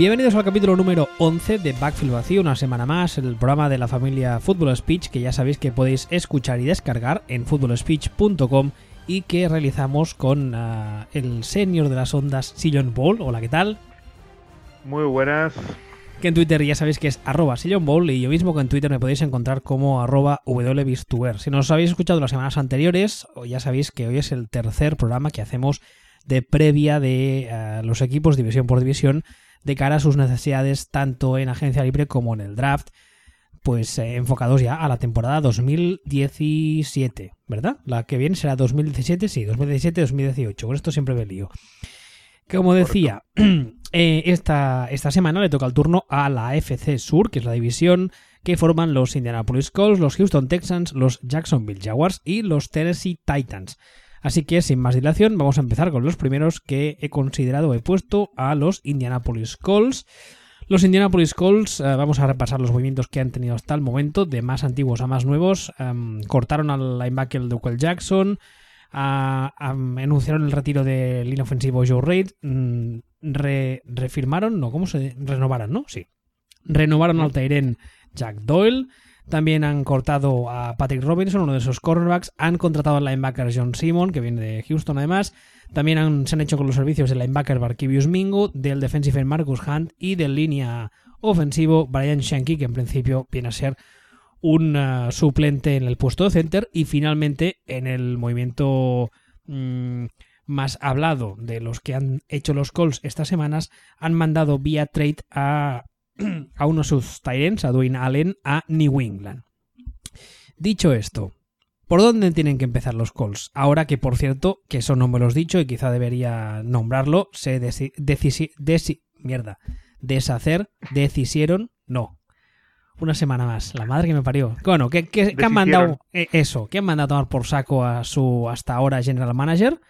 Bienvenidos al capítulo número 11 de Backfield Vacío, una semana más, el programa de la familia Football Speech que ya sabéis que podéis escuchar y descargar en footballspeech.com y que realizamos con uh, el senior de las ondas, Sillon Ball. Hola, ¿qué tal? Muy buenas. Que en Twitter ya sabéis que es arroba Sillon Ball y yo mismo que en Twitter me podéis encontrar como arroba wbistuer. Si nos habéis escuchado las semanas anteriores, ya sabéis que hoy es el tercer programa que hacemos de previa de uh, los equipos división por división de cara a sus necesidades tanto en agencia libre como en el draft, pues eh, enfocados ya a la temporada 2017, ¿verdad? La que viene será 2017, sí, 2017-2018, con esto siempre me lío. Como decía, eh, esta, esta semana le toca el turno a la FC Sur, que es la división que forman los Indianapolis Colts, los Houston Texans, los Jacksonville Jaguars y los Tennessee Titans. Así que sin más dilación, vamos a empezar con los primeros que he considerado, he puesto a los Indianapolis Colts. Los Indianapolis Colts, eh, vamos a repasar los movimientos que han tenido hasta el momento, de más antiguos a más nuevos. Um, cortaron al linebacker Duquel Jackson, uh, um, anunciaron el retiro del línea ofensivo Joe Reid, mm, re, refirmaron, no, ¿cómo se renovaron, no? Sí. Renovaron al Tyren Jack Doyle. También han cortado a Patrick Robinson, uno de esos cornerbacks. Han contratado al linebacker John Simon, que viene de Houston además. También han, se han hecho con los servicios del linebacker Barkivius Mingo, del defensive Marcus Hunt y del línea ofensivo Brian Shanky, que en principio viene a ser un uh, suplente en el puesto de center. Y finalmente en el movimiento mmm, más hablado de los que han hecho los calls estas semanas, han mandado vía trade a a uno de sus Tyrants, a Dwayne Allen, a New England. Dicho esto, ¿por dónde tienen que empezar los calls? Ahora que, por cierto, que eso no me lo he dicho y quizá debería nombrarlo, se desi mierda, deshacer, decisieron, no. Una semana más, la madre que me parió. Bueno, ¿qué, qué, qué han mandado eh, eso? ¿Qué han mandado a tomar por saco a su hasta ahora general manager?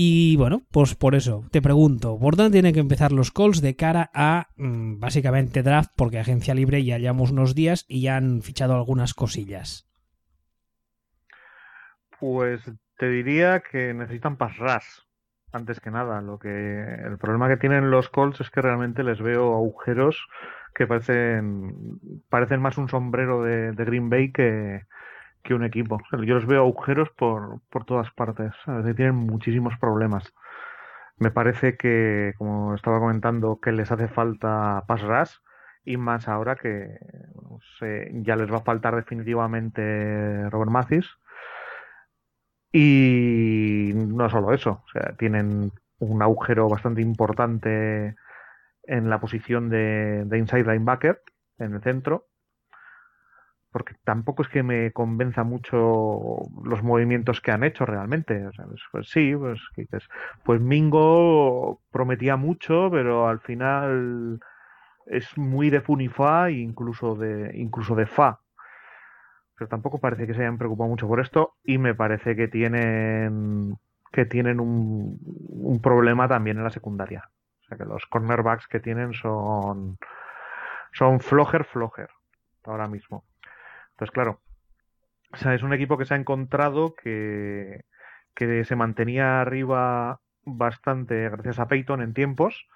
Y bueno, pues por eso te pregunto, ¿por dónde tienen que empezar los calls de cara a mmm, básicamente draft? Porque agencia libre ya llevamos unos días y ya han fichado algunas cosillas. Pues te diría que necesitan pass rush, antes que nada. Lo que el problema que tienen los calls es que realmente les veo agujeros que parecen parecen más un sombrero de, de Green Bay que, que un equipo. Yo los veo agujeros por, por todas partes. ¿sabes? Tienen muchísimos problemas. Me parece que, como estaba comentando, que les hace falta pass y más ahora que se, ya les va a faltar definitivamente Robert Mathis. Y no solo eso, o sea, tienen un agujero bastante importante en la posición de inside linebacker en el centro porque tampoco es que me convenza mucho los movimientos que han hecho realmente. O pues, pues, sí, pues, pues Mingo prometía mucho, pero al final es muy de Funifa e incluso de, incluso de Fa. Pero tampoco parece que se hayan preocupado mucho por esto y me parece que tienen que tienen un, un problema también en la secundaria. O sea que los cornerbacks que tienen son son flojer flojer ahora mismo. Entonces, claro, es un equipo que se ha encontrado que, que se mantenía arriba bastante gracias a Peyton en tiempos,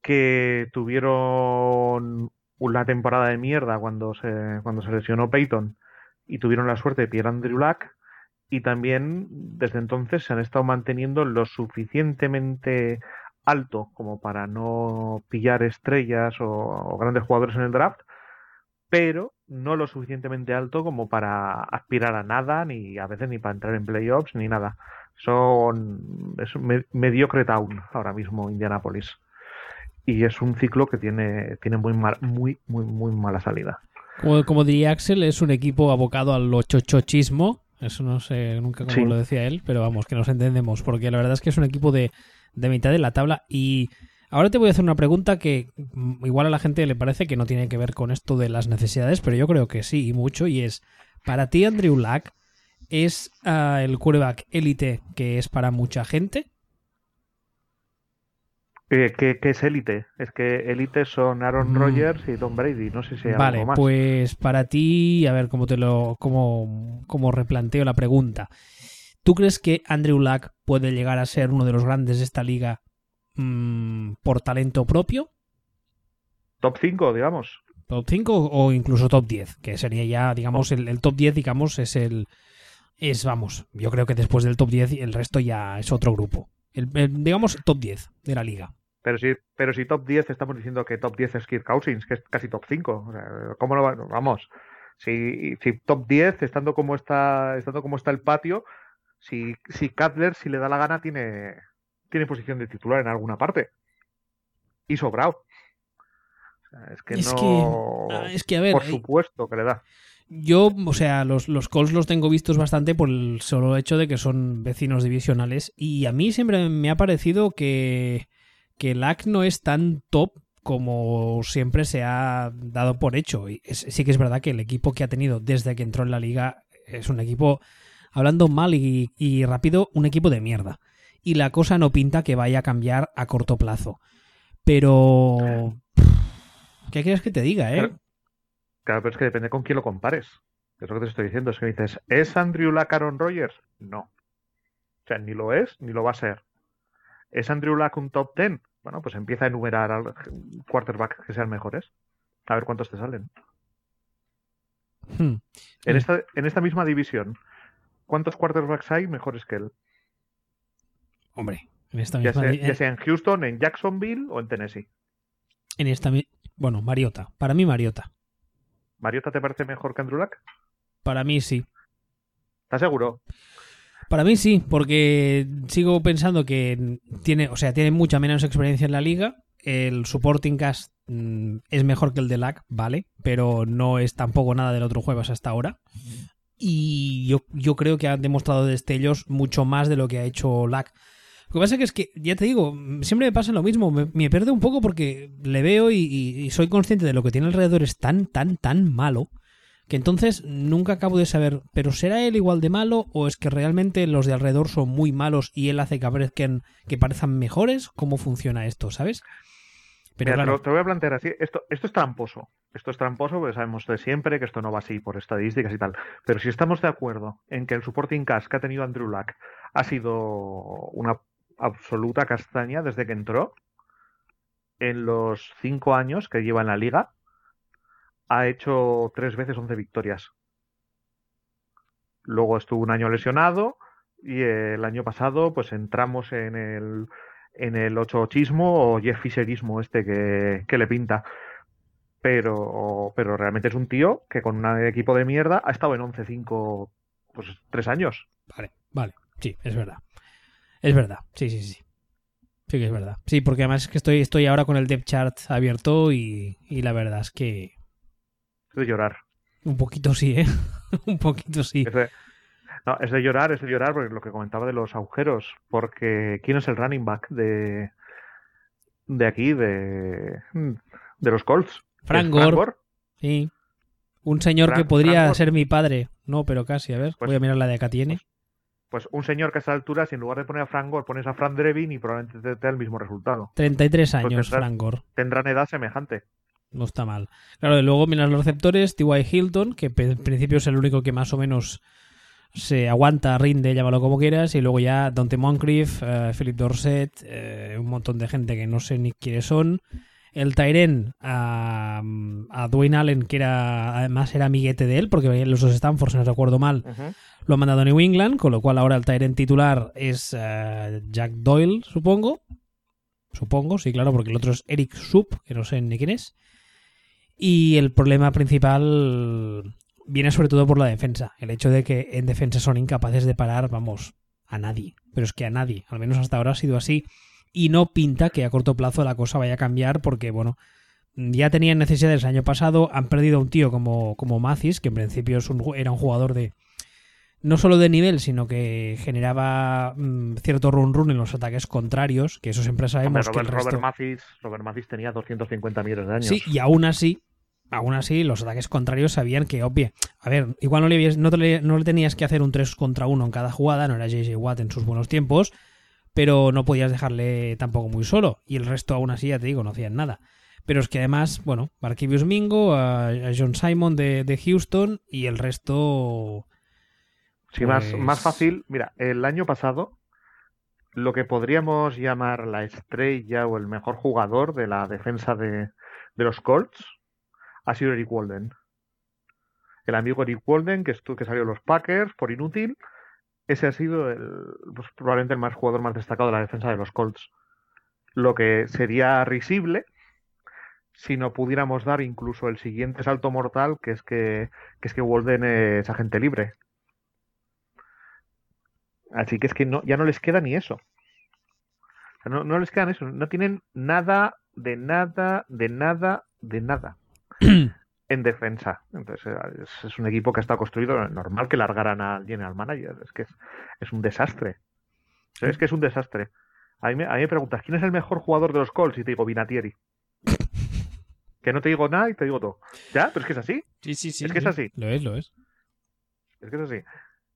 que tuvieron una temporada de mierda cuando se, cuando se lesionó Peyton y tuvieron la suerte de pillar a Andrew Luck y también desde entonces se han estado manteniendo lo suficientemente alto como para no pillar estrellas o, o grandes jugadores en el draft, pero no lo suficientemente alto como para aspirar a nada, ni a veces ni para entrar en playoffs, ni nada. Son es un mediocre town ahora mismo Indianapolis. Y es un ciclo que tiene, tiene muy, mal, muy, muy, muy mala salida. Como, como, diría Axel, es un equipo abocado al chochochismo. Eso no sé nunca cómo sí. lo decía él, pero vamos, que nos entendemos. Porque la verdad es que es un equipo de, de mitad de la tabla y Ahora te voy a hacer una pregunta que mm, igual a la gente le parece que no tiene que ver con esto de las necesidades, pero yo creo que sí, y mucho, y es, para ti Andrew Luck es uh, el quarterback élite que es para mucha gente? Eh, ¿Qué, ¿Qué, es élite? Es que élite son Aaron mm. Rodgers y Tom Brady, no sé si hay vale, algo más. pues para ti, a ver cómo te lo, cómo, cómo replanteo la pregunta. ¿Tú crees que Andrew Luck puede llegar a ser uno de los grandes de esta liga mm, por talento propio. Top 5, digamos. Top 5 o incluso top 10, que sería ya, digamos, el, el top 10, digamos, es el... Es, vamos, yo creo que después del top 10 el resto ya es otro grupo. El, el, digamos, top 10 de la liga. Pero si, pero si top 10 estamos diciendo que top 10 es Kirk Cousins, que es casi top 5. O sea, ¿Cómo lo va? Vamos. Si, si top 10, estando como está, estando como está el patio, si, si Cutler, si le da la gana, tiene, tiene posición de titular en alguna parte. Y sobrado. O sea, es que Es no. que- ah, es que, a ver, Por supuesto que le da. Yo, o sea, los, los Colts los tengo vistos bastante por el solo hecho de que son vecinos divisionales. Y a mí siempre me ha parecido que, que LAC no es tan top como siempre se ha dado por hecho. Y es- sí que es verdad que el equipo que ha tenido desde que entró en la liga es un equipo, hablando mal y, y rápido, un equipo de mierda. Y la cosa no pinta que vaya a cambiar a corto plazo. Pero... ¿Qué quieres que te diga, eh? Claro. Claro, pero es que depende con quién lo compares. Es lo que te estoy diciendo. Es que dices, ¿es Andrew Luck Aaron Rodgers? No. O sea, ni lo es, ni lo va a ser. ¿Es Andrew Luck un top 10? Bueno, pues empieza a enumerar al quarterbacks que sean mejores. A ver cuántos te salen. Hmm. En esta, en esta misma división, ¿cuántos quarterbacks hay mejores que él? Hombre, en esta Ya sea, di- ya sea en Houston, en Jacksonville o en Tennessee. En esta... Bueno, Mariota. Para mí, Mariota. ¿Mariota te parece mejor que Andrew Luck? Para mí sí. ¿Estás seguro? Para mí sí, porque sigo pensando que tiene, o sea, tiene mucha menos experiencia en la liga. El supporting cast mm, es mejor que el de LAC, vale, pero no es tampoco nada del otro jueves hasta ahora. Y yo, yo creo que han demostrado destellos mucho más de lo que ha hecho LAC. Lo que pasa que es que, ya te digo, siempre me pasa lo mismo. Me, me pierde un poco porque le veo y, y- y soy consciente de lo que tiene alrededor es tan, tan, tan malo que entonces nunca acabo de saber, pero ¿será él igual de malo o es que realmente los de alrededor son muy malos y él hace que parezcan, que parezcan mejores? ¿Cómo funciona esto, sabes? Pero Mira, te, claro, lo, te voy a plantear así. Esto, esto es tramposo. Esto es tramposo porque sabemos de siempre que esto no va así por estadísticas y tal. Pero si estamos de acuerdo en que el supporting cast que ha tenido Andrew Luck ha sido una absoluta castaña desde que entró, en los cinco años que lleva en la liga, ha hecho tres veces 11 victorias. Luego estuvo un año lesionado y el año pasado pues entramos en el en el ochismo o Jeff Fisherismo este que, que le pinta. Pero, pero realmente es un tío que con un equipo de mierda ha estado en 11-5 pues tres años. vale, vale, sí, es verdad. Es verdad, sí, sí, sí. Sí que es verdad. Sí, porque además es que estoy, estoy ahora con el depth chart abierto y, y la verdad es que Es de llorar. un poquito sí, ¿eh? un poquito sí. Es de, no, es de llorar, es de llorar porque lo que comentaba de los agujeros. Porque ¿quién es el running back de, de aquí, de, de los Colts? Frank ¿Es Gore, sí. Un señor que podría Frank ser mi padre. No, pero casi, a ver. Pues- voy a mirar la de acá tiene. Pues un señor que a esta altura, si en lugar de poner a Frank Gore, pones a Frank Drebin y probablemente te, te da el mismo resultado. 33 Pues años, tendrá- Frank Gore. Tendrán edad semejante. No está mal. Claro, y luego miras los receptores, T.Y. Hilton, que en principio es el único que más o menos se aguanta, rinde, llámalo como quieras, y luego ya Dante Moncrief, eh, Philip Dorset, eh, un montón de gente que no sé ni quiénes son. El Tyren a, a Dwayne Allen, que era además era amiguete de él, porque los dos Stanford, si no recuerdo mal, lo han mandado a New England, con lo cual ahora el Tyrant titular es eh, Jack Doyle, supongo. Supongo, sí, claro, porque el otro es Eric Sup, que no sé ni quién es. Y el problema principal viene sobre todo por la defensa. El hecho de que en defensa son incapaces de parar, vamos, a nadie. Pero es que a nadie. Al menos hasta ahora ha sido así. Y no pinta que a corto plazo la cosa vaya a cambiar porque, bueno, ya tenían necesidades el año pasado. Han perdido a un tío como, como Mathis, que en principio es un era un jugador de, no solo de nivel, sino que generaba mm, cierto run run en los ataques contrarios, que eso siempre sabemos Hombre, que el Robert, resto... Robert Mathis, Robert Mathis tenía 250 millones de años. Sí, y aún así, aún así, los ataques contrarios sabían que, obvio, a ver, igual no le, no te no le tenías que hacer un 3 contra 1 en cada jugada, no era JJ Watt en sus buenos tiempos, pero no podías dejarle tampoco muy solo, y el resto aún así, ya te digo, no hacían nada. Pero es que además, bueno, Marquivius Mingo, a, John Simon de, de Houston y el resto... Sí, más, Pues- más fácil. Mira, el año pasado lo que podríamos llamar la estrella o el mejor jugador de la defensa de, de los Colts ha sido Eric Walden. El amigo Eric Walden, que, que salió los Packers por inútil, ese ha sido el, pues, probablemente el más jugador más destacado de la defensa de los Colts. Lo que sería risible si no pudiéramos dar incluso el siguiente salto mortal, que es que, es que Walden es agente libre. Así que es que no, ya no les queda ni eso. no, no les quedan eso. No tienen nada, de nada, de nada, de nada. en defensa. Entonces eh, es, un equipo que está construido normal que largaran al general manager. Es que es, un desastre. Es que es un desastre. A mí, me, preguntas, ¿quién es el mejor jugador de los Colts? Y te digo, Vinatieri. que no te digo nada y te digo todo. ¿Ya? Pero es que es así. Sí, sí, sí. Es que es así. Lo es, lo es. Es que es así.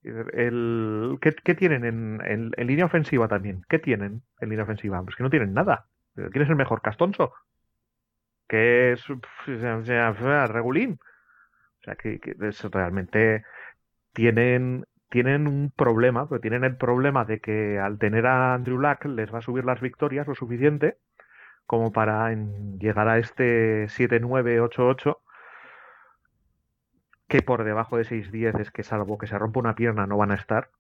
El, ¿qué, tienen en, en, línea ofensiva también? ¿Qué tienen en línea ofensiva? Pues que no tienen nada. ¿Quién es el mejor? ¿Castonso? Que es regulín. O sea, que, realmente tienen, tienen un problema, tienen el problema de que al tener a Andrew Luck les va a subir las victorias lo suficiente como para llegar a este 7-9-8-8 que por debajo de 6-10 es que salvo que se rompa una pierna no van a estar.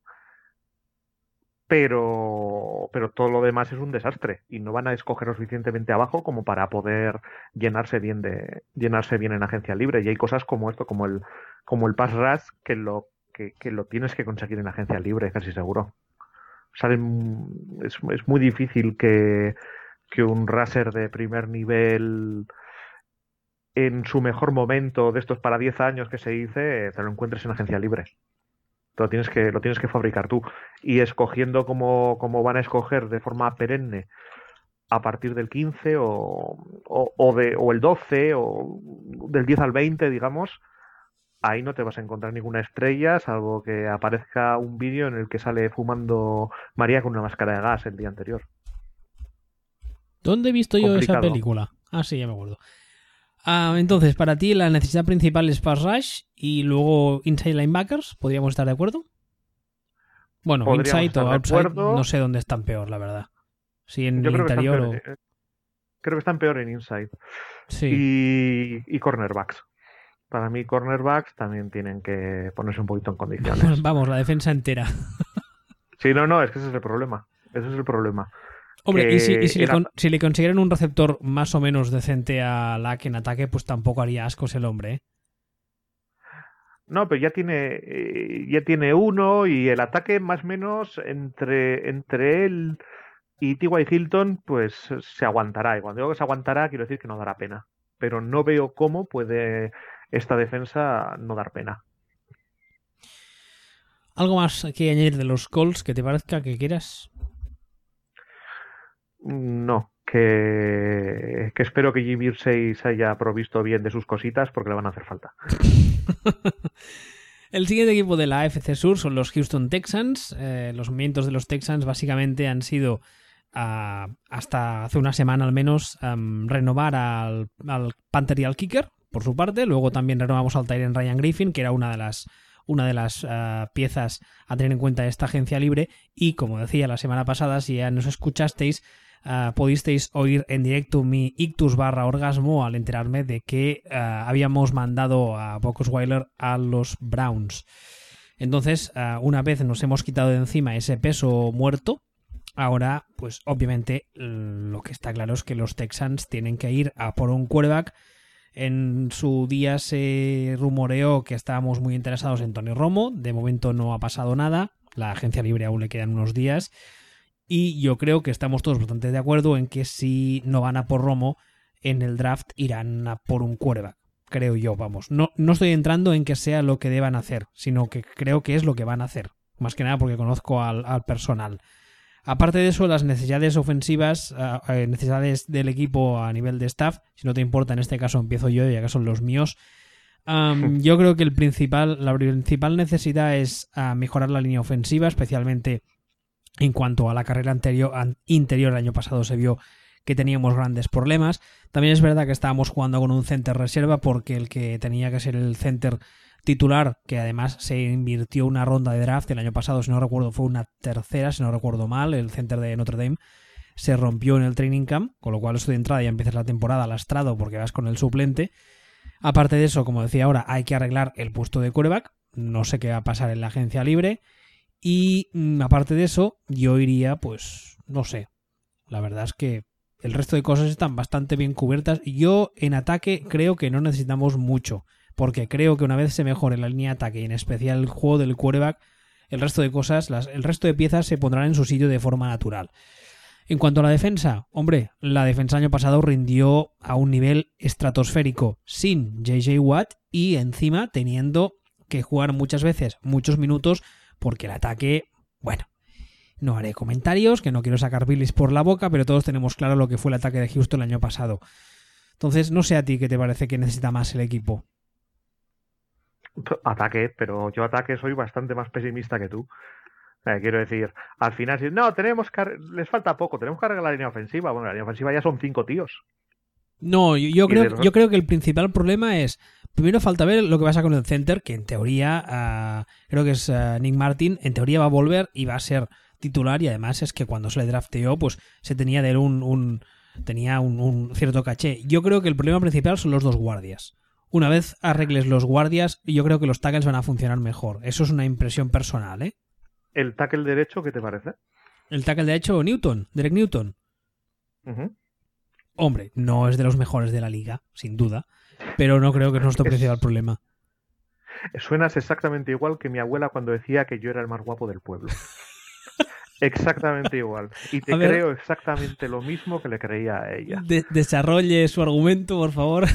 Pero, pero todo lo demás es un desastre y no van a escoger lo suficientemente abajo como para poder llenarse bien de llenarse bien en agencia libre y hay cosas como esto como el como el pass rush que lo que, lo tienes que conseguir en agencia libre casi seguro Salen, es, es muy difícil que, que un raser de primer nivel en su mejor momento de estos para 10 años que se dice, te lo encuentres en agencia libre. Lo tienes que, lo tienes que fabricar tú. Y escogiendo como, van a escoger de forma perenne a partir del 15 o, o, de, o el 12 o del 10 al 20, digamos, ahí no te vas a encontrar ninguna estrella, salvo que aparezca un vídeo en el que sale fumando María con una máscara de gas el día anterior. ¿Dónde he visto yo esa película? Ah, sí, ya me acuerdo. Ah, entonces, para ti la necesidad principal es pass rush y luego inside linebackers, ¿podríamos estar de acuerdo? Bueno, inside o outside, no sé dónde están peor, la verdad. Si en el interior o... Eh, creo que están peor en inside. Sí. Y, cornerbacks. Para mí, cornerbacks también tienen que ponerse un poquito en condiciones. Vamos, la defensa entera. sí, no, no, es que ese es el problema. Ese es el problema. Hombre, y, si, le consiguieran un receptor más o menos decente a Lack en ataque, pues tampoco haría ascos el hombre. ¿eh? No, pero ya tiene, eh, ya tiene uno y el ataque más o menos entre, entre él y T.Y. Hilton, pues se aguantará. Y cuando digo que se aguantará, quiero decir que no dará pena. Pero no veo cómo puede esta defensa no dar pena. ¿Algo más que añadir de los Colts que te parezca que quieras? No, que, que espero que Jimmy se haya provisto bien de sus cositas porque le van a hacer falta. El siguiente equipo de la AFC Sur son los Houston Texans. Eh, los movimientos de los Texans básicamente han sido ah, hasta hace una semana al menos renovar al, Panther y al Kicker por su parte. Luego también renovamos al Tyrant Ryan Griffin, que era una de las una de las ah, piezas a tener en cuenta de esta agencia libre. Y como decía la semana pasada, si ya nos escuchasteis, uh, pudisteis oír en directo mi ictus barra orgasmo al enterarme de que ah, habíamos mandado a Weiler a los Browns. Entonces, ah, una vez nos hemos quitado de encima ese peso muerto, ahora, pues obviamente lo que está claro es que los Texans tienen que ir a por un quarterback. En su día se rumoreó que estábamos muy interesados en Tony Romo. De momento no ha pasado nada. La agencia libre aún le quedan unos días. Y yo creo que estamos todos bastante de acuerdo en que si no van a por Romo, en el draft irán a por un quarterback. Creo yo, vamos. No, no estoy entrando en que sea lo que deban hacer, sino que creo que es lo que van a hacer. Más que nada porque conozco al, personal. Aparte de eso, las necesidades ofensivas, eh, eh, necesidades del equipo a nivel de staff, si no te importa, en este caso empiezo yo, ya que son los míos. yo creo que el principal, la principal necesidad es ah, mejorar la línea ofensiva, especialmente en cuanto a la carrera anterior, interior el año pasado se vio que teníamos grandes problemas. También es verdad que estábamos jugando con un center reserva porque el que tenía que ser el center titular que además se invirtió una ronda de draft el año pasado, si no recuerdo, fue una tercera, si no recuerdo mal, el center de Notre Dame se rompió en el training camp, con lo cual eso de entrada ya empiezas la temporada lastrado porque vas con el suplente. Aparte de eso, como decía ahora, hay que arreglar el puesto de quarterback. No sé qué va a pasar en la agencia libre. Y mm, aparte de eso, yo iría, pues, no sé. La verdad es que el resto de cosas están bastante bien cubiertas. Yo en ataque creo que no necesitamos mucho. Porque creo que una vez se mejore la línea de ataque y en especial el juego del quarterback, el resto de cosas, las, el resto de piezas se pondrán en su sitio de forma natural. En cuanto a la defensa, hombre, la defensa año pasado rindió a un nivel estratosférico sin JJ Watt y encima teniendo que jugar muchas veces muchos minutos porque el ataque, bueno, no haré comentarios, que no quiero sacar bilis por la boca, pero todos tenemos claro lo que fue el ataque de Houston el año pasado. Entonces, no sé a ti qué te parece que necesita más el equipo. Ataque, pero yo ataque soy bastante más pesimista que tú. Eh, quiero decir, al final, si no, tenemos que, les falta poco, tenemos que arreglar la línea ofensiva. Bueno, la línea ofensiva ya son cinco tíos. No, yo, creo, yo creo que el principal problema es, primero falta ver lo que pasa con el center, que en teoría, ah, creo que es ah, Nick Martin, en teoría va a volver y va a ser titular y además es que cuando se le drafteó, pues se tenía de él un, un tenía un, un, cierto caché. Yo creo que el problema principal son los dos guardias. Una vez arregles los guardias, yo creo que los tackles van a funcionar mejor. Eso es una impresión personal, ¿eh? ¿El tackle derecho qué te parece? El tackle derecho, Newton, Derek Newton. Hombre, no es de los mejores de la liga, sin duda, pero no creo que es nuestro principal problema. Suenas exactamente igual que mi abuela cuando decía que yo era el más guapo del pueblo. exactamente igual. Y te creo exactamente lo mismo que le creía a ella. desarrolle su argumento, por favor.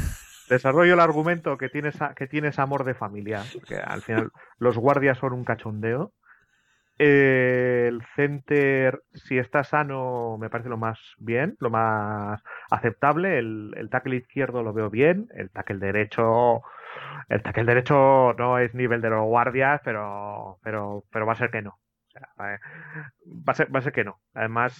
Desarrollo el argumento que tienes, que tienes amor de familia. Que al final los guardias son un cachondeo el center, si está sano, me parece lo más bien, lo más aceptable. El, el tackle izquierdo lo veo bien. El tackle derecho, el tackle derecho no es nivel de los guardias, pero, pero, pero va a ser que no. va, a ser, va a ser que no. Además,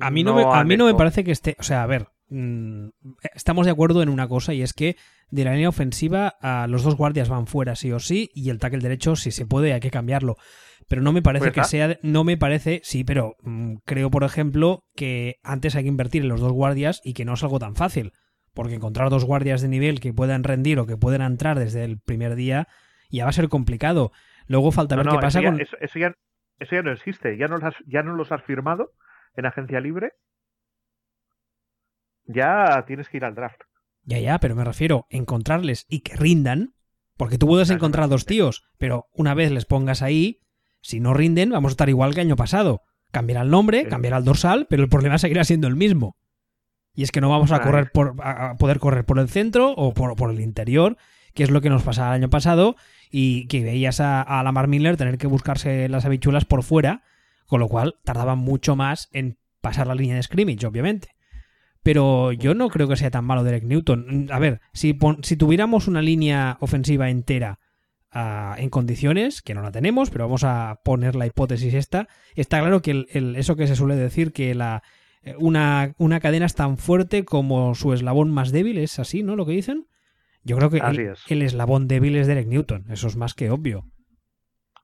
a mí no, me, a mí no me parece que esté. O sea, a ver, mm, estamos de acuerdo en una cosa y es que de la línea ofensiva a los dos guardias van fuera sí o sí y el tackle derecho si se puede hay que cambiarlo. Pero no me parece que sea no me parece sí pero mm, creo por ejemplo que antes hay que invertir en los dos guardias y que no es algo tan fácil porque encontrar dos guardias de nivel que puedan rendir o que puedan entrar desde el primer día ya va a ser complicado. Luego falta ver qué pasa con eso, ya, eso ya no existe ya no has, ya no los has firmado en agencia libre ya tienes que ir al draft ya, ya, pero me refiero a encontrarles y que rindan, porque tú puedes encontrar dos tíos, pero una vez les pongas ahí, si no rinden, vamos a estar igual que año pasado. Cambiará el nombre, cambiará el dorsal, pero el problema seguirá siendo el mismo. Y es que no vamos a correr por, a poder correr por el centro o por, por, el interior, que es lo que nos pasaba el año pasado, y que veías a, a Lamar Miller tener que buscarse las habichuelas por fuera, con lo cual tardaban mucho más en pasar la línea de scrimmage, obviamente. Pero yo no creo que sea tan malo Derek Newton. A ver, si, si tuviéramos una línea ofensiva entera uh, en condiciones, que no la tenemos, pero vamos a poner la hipótesis esta, está claro que el, eso que se suele decir, que la, eh, una, una, cadena es tan fuerte como su eslabón más débil, es así, ¿no? Lo que dicen. Yo creo que el, el, eslabón débil es Derek Newton, eso es más que obvio.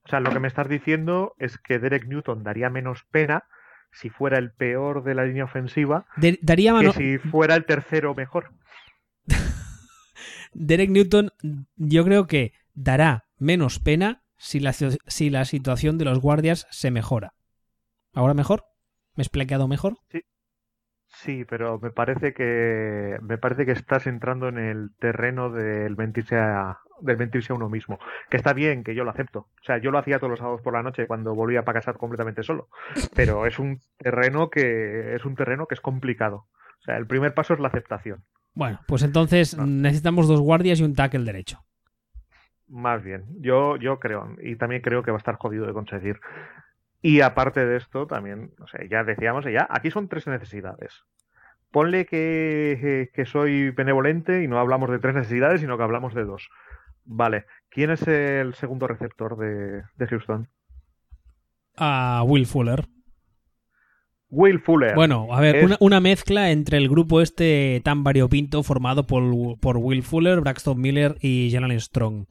O sea, lo que me estás diciendo es que Derek Newton daría menos pena si fuera el peor de la línea ofensiva daría que si fuera el tercero mejor. Derek Newton, yo creo que dará menos pena si la, si la situación de los guardias se mejora. ¿Ahora mejor? ¿Me he explicado mejor? Sí. Sí, pero me parece que me parece que estás entrando en el terreno del mentirse a, del mentirse a uno mismo. Que está bien, que yo lo acepto. O sea, yo lo hacía todos los sábados por la noche cuando volvía para casa completamente solo. Pero es un terreno que es un terreno que es complicado. O sea, el primer paso es la aceptación. Bueno, pues entonces necesitamos dos guardias y un tackle derecho. Más bien, yo, yo creo, y también creo que va a estar jodido de conseguir. Y aparte de esto, también, o sea, ya decíamos, ya, aquí son tres necesidades. Ponle que, que soy benevolente y no hablamos de tres necesidades, sino que hablamos de dos. Vale. ¿Quién es el segundo receptor de, Houston? A Will Fuller. Will Fuller. Bueno, a ver, Es- una, una mezcla entre el grupo este tan variopinto formado por, por Will Fuller, Braxton Miller y Jalen Strong.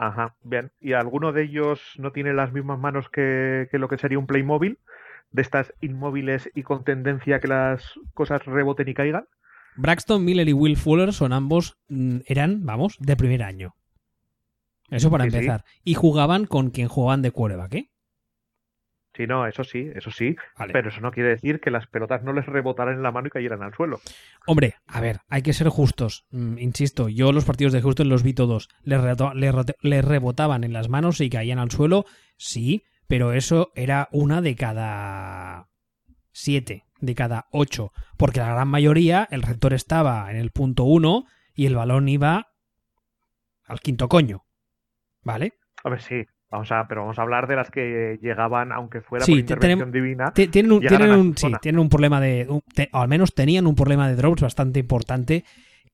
Ajá, bien. ¿Y alguno de ellos no tiene las mismas manos que, que lo que sería un Playmobil? De estas inmóviles y con tendencia a que las cosas reboten y caigan. Braxton Miller y Will Fuller son ambos, mm, eran, vamos, de primer año. Eso para Sí, sí. empezar. Y jugaban con quien jugaban de quarterback, ¿eh? Sí, no, eso sí, eso sí. Vale. Pero eso no quiere decir que las pelotas no les rebotaran en la mano y cayeran al suelo. Hombre, a ver, hay que ser justos. Mm, insisto, yo los partidos de Houston los vi todos. Les, les rebotaban en las manos y caían al suelo, sí, pero eso era una de cada siete, de cada ocho. Porque la gran mayoría, el receptor estaba en el punto uno y el balón iba al quinto coño. ¿Vale? A ver, sí. Vamos a, pero vamos a hablar de las que llegaban, aunque fuera Sí, por te- intervención divina. Ti- Tienen un, tienen un- sí, tienen un problema de. un- te- o al menos tenían un problema de drops bastante importante.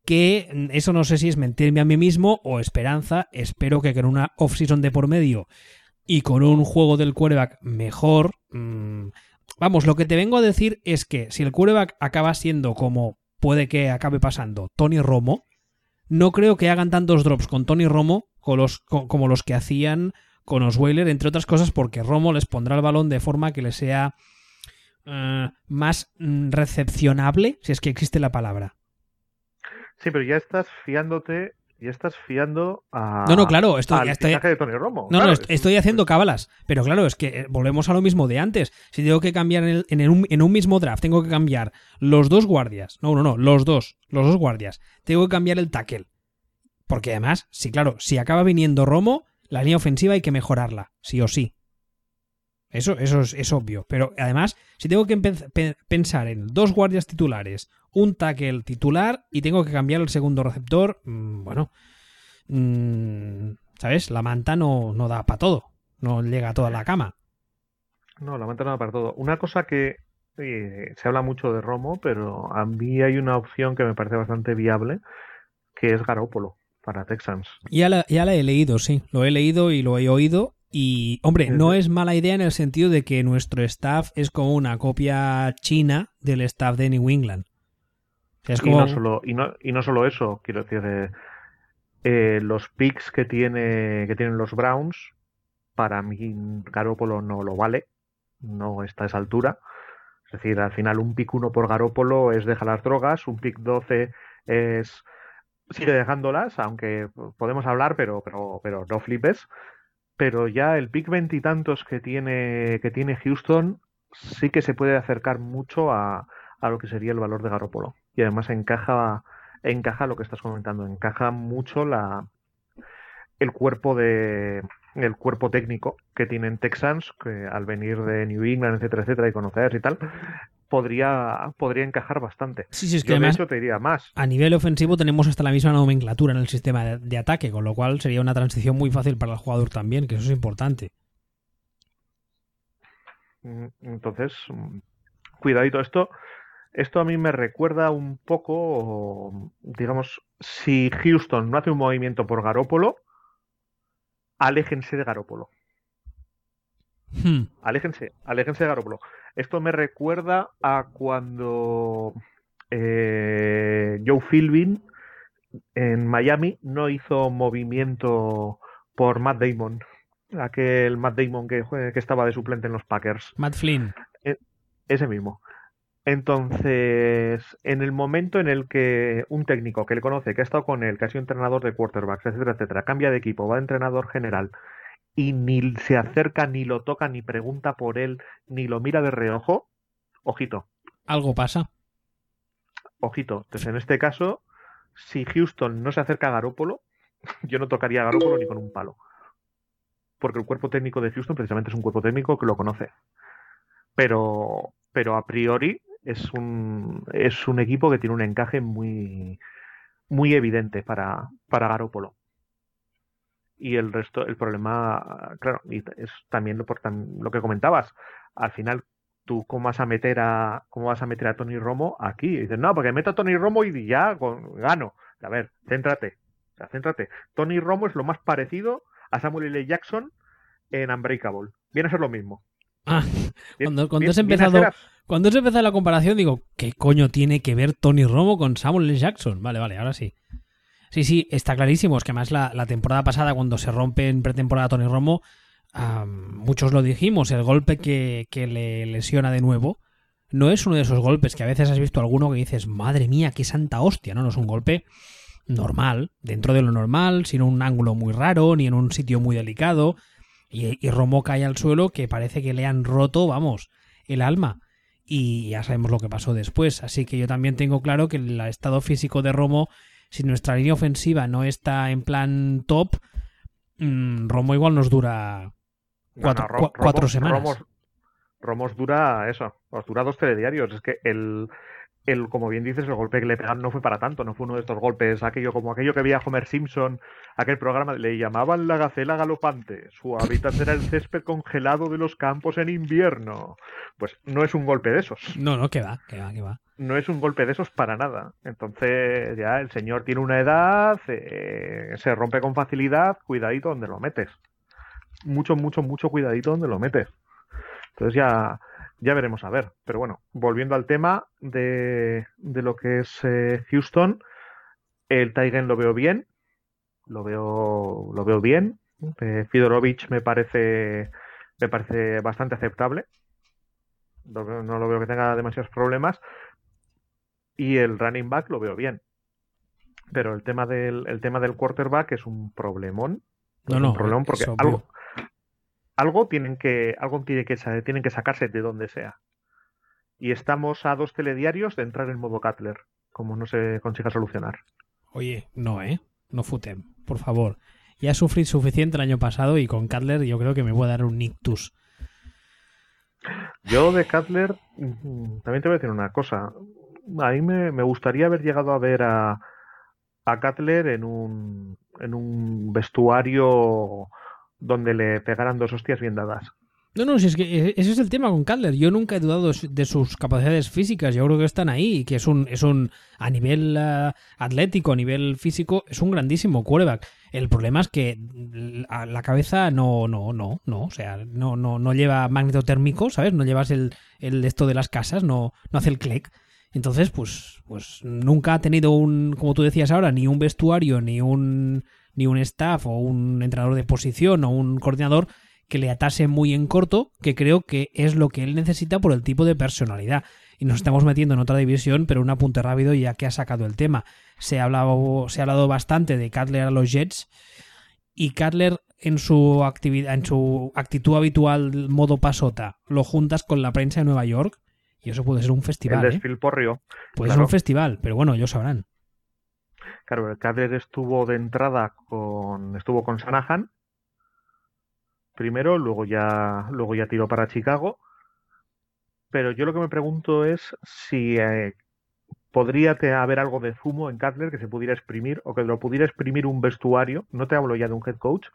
Que mm, eso no sé si es mentirme a mí mismo o esperanza. Espero que con una off-season de por medio y con un juego del quarterback mejor. mm, vamos, lo que te vengo a decir es que si el quarterback acaba siendo como puede que acabe pasando Tony Romo, no creo que hagan tantos drops con Tony Romo con los, como los que hacían con Osweiler, entre otras cosas porque Romo les pondrá el balón de forma que les sea eh, más mm, recepcionable, si es que existe la palabra. Sí, pero ya estás fiándote, ya estás fiando a, No, no, claro, esto al ya estoy- fichaje de Tony Romo. No, Claro, no, estoy haciendo cábalas, pero claro, es que eh, volvemos a lo mismo de antes. Si tengo que cambiar en, el- en el un, en un mismo draft, tengo que cambiar los dos guardias. No, no, no, los dos, los dos guardias. Tengo que cambiar el tackle. Porque además, sí, claro, si acaba viniendo Romo, la línea ofensiva hay que mejorarla, sí o sí. Eso, eso es, es obvio. Pero además, si tengo que pensar en dos guardias titulares, un tackle titular y tengo que cambiar el segundo receptor, mm, bueno, mm, ¿sabes? La manta no, no da para todo. No llega a toda la cama. No, la manta no da para todo. Una cosa que eh, se habla mucho de Romo, pero a mí hay una opción que me parece bastante viable, que es Garópolo para Texans. Ya la, ya la he leído, sí. Lo he leído y lo he oído. Y, hombre, no es mala idea en el sentido de que nuestro staff es como una copia china del staff de New England. O sea, es Y como... no solo, y no, y no solo eso, quiero decir, eh, eh, los picks que tiene, que tienen los Browns, para mí Garópolo no lo vale, no está a esa altura. Es decir, al final un pick 1 por Garópolo es deja las drogas, un pick 12 es sigue dejándolas, aunque podemos hablar, pero, pero, pero no flipes. Pero ya el pick veintitantos que tiene, que tiene Houston sí que se puede acercar mucho a, a lo que sería el valor de Garópolo. Y además encaja, encaja lo que estás comentando, encaja mucho la el cuerpo de el cuerpo técnico que tienen Texans, que al venir de New England, etcétera, etcétera, y conocer y tal, podría, podría encajar bastante. Sí, sí, es que Yo de además hecho te diría más. a nivel ofensivo tenemos hasta la misma nomenclatura en el sistema de, de ataque, con lo cual sería una transición muy fácil para el jugador también, que eso es importante. Mm, Entonces, mm, cuidadito esto. Esto a mí me recuerda un poco, digamos, si Houston no hace un movimiento por Garópolo, aléjense de Garópolo. Hmm. Aléjense, aléjense de Garópolo. Esto me recuerda a cuando eh, Joe Philbin en Miami no hizo movimiento por Matt Damon. Aquel Matt Damon que, que estaba de suplente en los Packers. Matt Flynn. Ese mismo. Entonces, en el momento en el que un técnico que le conoce, que ha estado con él, que ha sido entrenador de quarterbacks, etcétera, etcétera, cambia de equipo, va de entrenador general y ni se acerca, ni lo toca, ni pregunta por él, ni lo mira de reojo, ojito, Algo pasa. ojito. Entonces, en este caso, si Houston no se acerca a Garópolo, yo no tocaría a Garópolo ni con un palo. Porque el cuerpo técnico de Houston precisamente es un cuerpo técnico que lo conoce. Pero, pero a priori es un, es un equipo que tiene un encaje muy, muy evidente para, para Garópolo. Y el resto, el problema, claro, y es también lo, por tam- lo que comentabas. Al final, tú cómo vas a meter a cómo vas a meter a Tony Romo aquí. Y dices, no, porque meto a Tony Romo y ya con- gano. A ver, céntrate. O sea, céntrate. Tony Romo es lo más parecido a Samuel L. Jackson en Unbreakable. Viene a ser lo mismo. Ah, cuando, cuando bien- has a empezado, cuando has empezado la comparación, digo, ¿qué coño tiene que ver Tony Romo con Samuel L. Jackson? Vale, vale, ahora sí. Sí, sí, está clarísimo. Es que además la, temporada pasada, cuando se rompe en pretemporada Tony Romo, muchos lo dijimos, el golpe que, le lesiona de nuevo no es uno de esos golpes que a veces has visto alguno que dices, madre mía, qué santa hostia, ¿no? No es un golpe normal, dentro de lo normal, sin un ángulo muy raro, ni en un sitio muy delicado. Y Romo cae al suelo que parece que le han roto, vamos, el alma. Y ya sabemos lo que pasó después. Así que yo también tengo claro que el estado físico de Romo, si nuestra línea ofensiva no está en plan top, mm, Romo igual nos dura cuatro, no, cuatro Romo- semanas. Romos, Romos dura eso, os dura dos telediarios. Es que el, el, como bien dices, el golpe que le pegaron no fue para tanto, no fue uno de estos golpes, aquello como aquello que veía Homer Simpson, aquel programa, le llamaban la gacela galopante. Su hábitat era el césped congelado de los campos en invierno. Pues no es un golpe de esos. No, no, que va, que va, que va. No es un golpe de esos para nada. Entonces, ya el señor tiene una edad, eh, se rompe con facilidad, cuidadito donde lo metes. Mucho, mucho, mucho cuidadito donde lo metes. Entonces ya, ya veremos a ver. Pero bueno, volviendo al tema de, de lo que es eh, Houston, el Tigen lo veo bien. Lo veo, lo veo bien. Eh, Fidorovich me parece, me parece bastante aceptable. No lo veo que tenga demasiados problemas. Y el running back lo veo bien. Pero el tema del, el tema del quarterback es un problemón. No, no, un problemón porque algo, algo tienen que, algo tiene que, tienen que sacarse de donde sea. Y estamos a dos telediarios de entrar en modo Cutler, como no se consiga solucionar. Oye, no, ¿eh? No futem, por favor. Ya sufrí suficiente el año pasado y con Cutler yo creo que me voy a dar un nictus. Yo de Cutler, mm, también te voy a decir una cosa. A mí me, gustaría haber llegado a ver a, a Cutler en un, en un vestuario donde le pegaran dos hostias bien dadas. No, no, si es que e- ese es el tema con Cutler. Yo nunca he dudado de sus capacidades físicas. Yo creo que están ahí y que es un, es un a nivel eh, atlético, a nivel físico, es un grandísimo quarterback. El problema es que la cabeza no, no, no, no. O sea, no, no, no lleva magneto térmico, ¿sabes? No llevas el, el esto de las casas, no, no hace el click. Entonces, pues, pues nunca ha tenido un, como tú decías ahora, ni un vestuario, ni un, ni un staff o un entrenador de posición o un coordinador que le atase muy en corto, que creo que es lo que él necesita por el tipo de personalidad. Y nos estamos metiendo en otra división, pero un apunte rápido ya que ha sacado el tema. Se ha hablado, se ha hablado bastante de Cutler a los Jets y Cutler en su actividad, en su actitud habitual modo pasota, lo juntas con la prensa de Nueva York y eso puede ser un festival, el ¿eh? desfilporrio. Puede ser un festival, pero bueno, ellos sabrán. Claro, el Cutler estuvo de entrada con. estuvo con Shanahan. Primero, luego ya. luego ya tiró para Chicago. Pero yo lo que me pregunto es si eh, podría te- haber algo de zumo en Cutler que se pudiera exprimir, o que lo pudiera exprimir un vestuario. No te hablo ya de un head coach,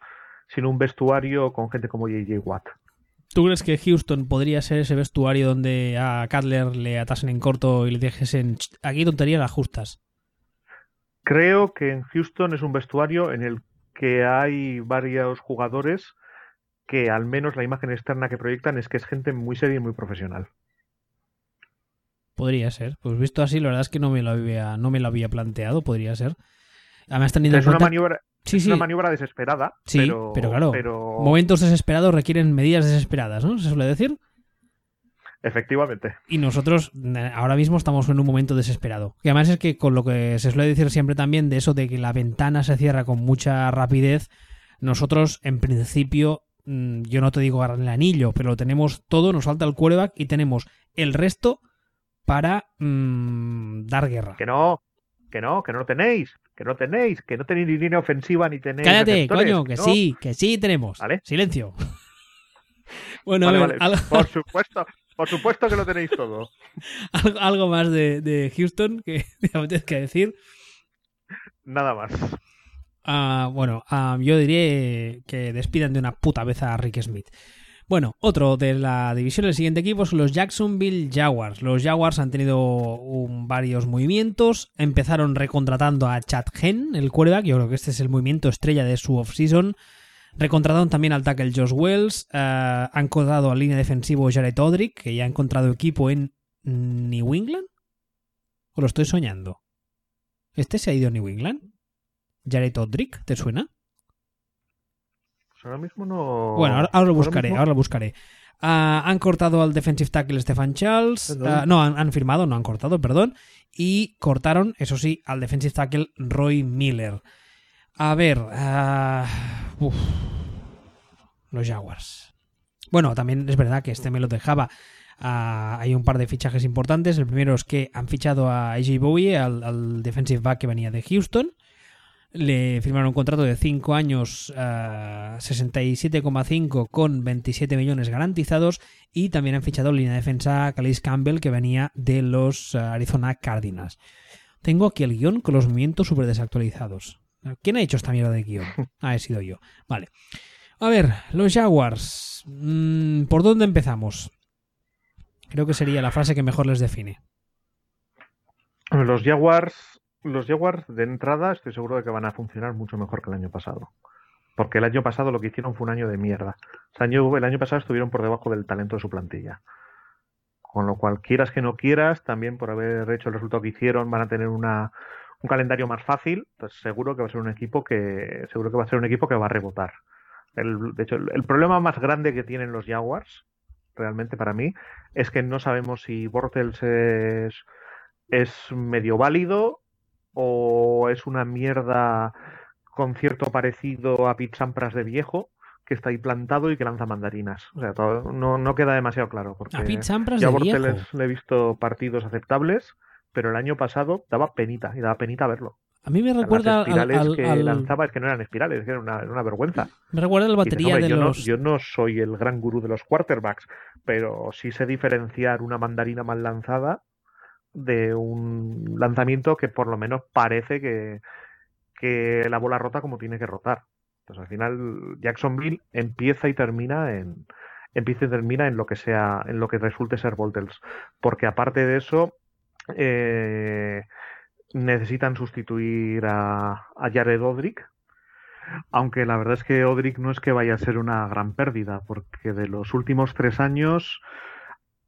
sino un vestuario con gente como JJ Watt. ¿Tú crees que Houston podría ser ese vestuario donde a Cutler le atasen en corto y le dijesen "Ch, aquí tontería las justas? Creo que en Houston es un vestuario en el que hay varios jugadores que al menos la imagen externa que proyectan es que es gente muy seria y muy profesional. Podría ser. Pues visto así, la verdad es que no me lo había, no me lo había planteado, podría ser. Además, teniendo en Es una cuenta- maniobra, Sí, es sí. una maniobra desesperada, Sí, pero, pero claro, pero Momentos desesperados requieren medidas desesperadas, ¿no? Se suele decir. efectivamente. Y nosotros eh, ahora mismo estamos en un momento desesperado. Y además es que con lo que se suele decir siempre también de eso de que la ventana se cierra con mucha rapidez, nosotros en principio, mm, yo no te digo agarrar el anillo, pero lo tenemos todo, nos falta el quarterback y tenemos el resto para mm, dar guerra. Que no, que no, que no lo tenéis, que no tenéis, que no tenéis ni línea ofensiva ni tenéis. Cállate, receptores, coño, que no. sí, que sí tenemos. Vale. Silencio. bueno, Vale, a ver, vale. algo- Por supuesto, por supuesto que lo tenéis todo. algo, algo más de, de Houston que te apetezca decir. Nada más. Ah, bueno, ah, yo diría que despidan de una puta vez a Rick Smith. Bueno, otro de la división del siguiente equipo son los Jacksonville Jaguars. Los Jaguars han tenido varios movimientos. Empezaron recontratando a Chad Hen, el quarterback. Yo creo que este es el movimiento estrella de su offseason. Recontrataron también al tackle Josh Wells. eh, han contratado al línea defensivo Jared Odrick, que ya ha encontrado equipo en New England. ¿O lo estoy soñando? ¿Este se ha ido a New England? ¿Jared Odrick? ¿Te suena? Ahora mismo no. Bueno, ahora, ahora lo buscaré, ahora lo buscaré. Ah, han cortado al defensive tackle Stefan Charles. Ah, no, han, han firmado, no han cortado, perdón. Y cortaron, eso sí, al defensive tackle Roy Miller. A ver. ah, uf, los Jaguars. Bueno, también es verdad que este me lo dejaba. Hay un par de fichajes importantes. El primero es que han fichado a AJ Bowie, al, al defensive back que venía de Houston. Le firmaron un contrato de 5 años, ah, 67,5 con 27 millones garantizados. Y también han fichado en línea de defensa Calais Campbell, que venía de los ah, Arizona Cardinals. Tengo aquí el guion con los movimientos súper desactualizados. ¿Quién ha hecho esta mierda de guion? Ah, he sido yo. Vale. A ver, los Jaguars. Mm, ¿Por dónde empezamos? Creo que sería la frase que mejor les define. Los Jaguars, los Jaguars de entrada estoy seguro de que van a funcionar mucho mejor que el año pasado. Porque el año pasado lo que hicieron fue un año de mierda. El año pasado estuvieron por debajo del talento de su plantilla. Con lo cual, quieras que no quieras, también por haber hecho el resultado que hicieron, van a tener una, un calendario más fácil. Pues seguro que va a ser un equipo que, seguro que va a ser un equipo que va a rebotar. El- de hecho, el, el problema más grande que tienen los Jaguars, realmente para mí, es que no sabemos si Bortles es, es medio válido o es una mierda con cierto parecido a Pete Sampras de viejo que está ahí plantado y que lanza mandarinas. O sea, todo- no, no queda demasiado claro porque A a de viejo. Bortles le he visto partidos aceptables, pero el año pasado daba penita y daba penita verlo. A mí me recuerda las al, espirales al- que al- lanzaba es que no eran espirales, que era una, era una vergüenza. me recuerda dices, batería "Hombre, de yo, los. no, yo no soy el gran gurú de los quarterbacks, pero sí sé diferenciar una mandarina mal lanzada de un lanzamiento que por lo menos parece que, que la bola rota como tiene que rotar. Entonces al final Jacksonville empieza y termina en empieza y termina en lo que sea, en lo que resulte ser Voltels. Porque aparte de eso, eh, necesitan sustituir a, a Jared Odrick, aunque la verdad es que Odrick no es que vaya a ser una gran pérdida, porque de los últimos tres años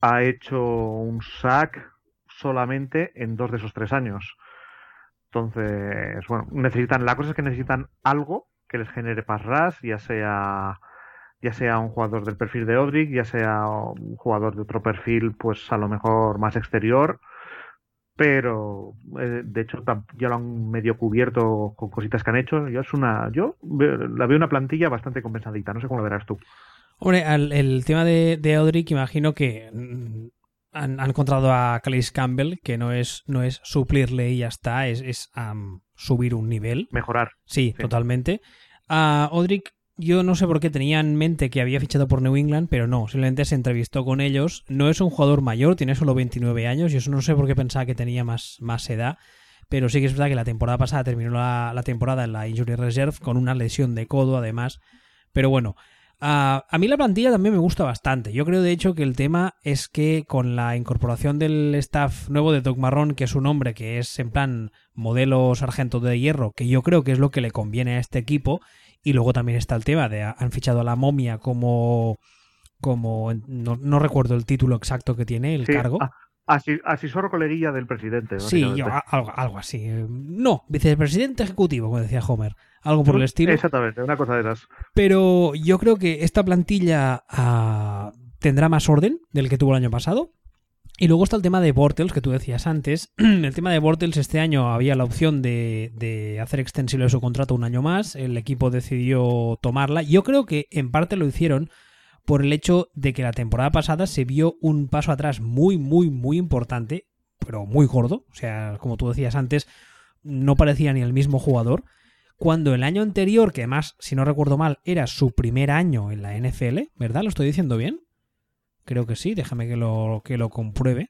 ha hecho un sack solamente en dos de esos tres años. Entonces, bueno, necesitan, la cosa es que necesitan algo que les genere pass rush, ya sea ya sea un jugador del perfil de Odrick, ya sea un jugador de otro perfil, pues a lo mejor más exterior, pero eh, de hecho ya lo han medio cubierto con cositas que han hecho. Yo es una, yo la veo una plantilla bastante compensadita, no sé cómo lo verás tú. Hombre, al- el tema de, de Odrick, imagino que mm, han, han encontrado a Calais Campbell, que no es, no es suplirle y ya está, es, es am, subir un nivel. Mejorar. Sí, Sí. totalmente. A Odrick, yo no sé por qué tenía en mente que había fichado por New England, pero no, simplemente se entrevistó con ellos. No es un jugador mayor, tiene solo 29 años, y eso no sé por qué pensaba que tenía más, más edad. Pero sí que es verdad que la temporada pasada terminó la, la temporada en la Injury Reserve con una lesión de codo, además. Pero bueno, a, a mí la plantilla también me gusta bastante. Yo creo, de hecho, que el tema es que con la incorporación del staff nuevo de Doc Marrón, que es un hombre que es en plan modelo sargento de hierro, que yo creo que es lo que le conviene a este equipo, y luego también está el tema de han fichado a la momia como como no, no recuerdo el título exacto que tiene el Sí, cargo a- Así, asesor coleguilla del presidente. sí yo, algo, algo así no vicepresidente ejecutivo como decía Homer algo por el estilo Exactamente, una cosa de esas. pero yo creo que esta plantilla ah, tendrá más orden del que tuvo el año pasado. Y luego está el tema de Bortles, que tú decías antes. El tema de Bortles este año había la opción de, de hacer extensible su contrato un año más. El equipo decidió tomarla. Yo creo que en parte lo hicieron por el hecho de que la temporada pasada se vio un paso atrás muy, muy, muy importante, pero muy gordo. O sea, como tú decías antes, no parecía ni el mismo jugador cuando el año anterior, que además, si no recuerdo mal, era su primer año en la NFL, ¿verdad? ¿Lo estoy diciendo bien? Creo que sí, déjame que lo, que lo compruebe.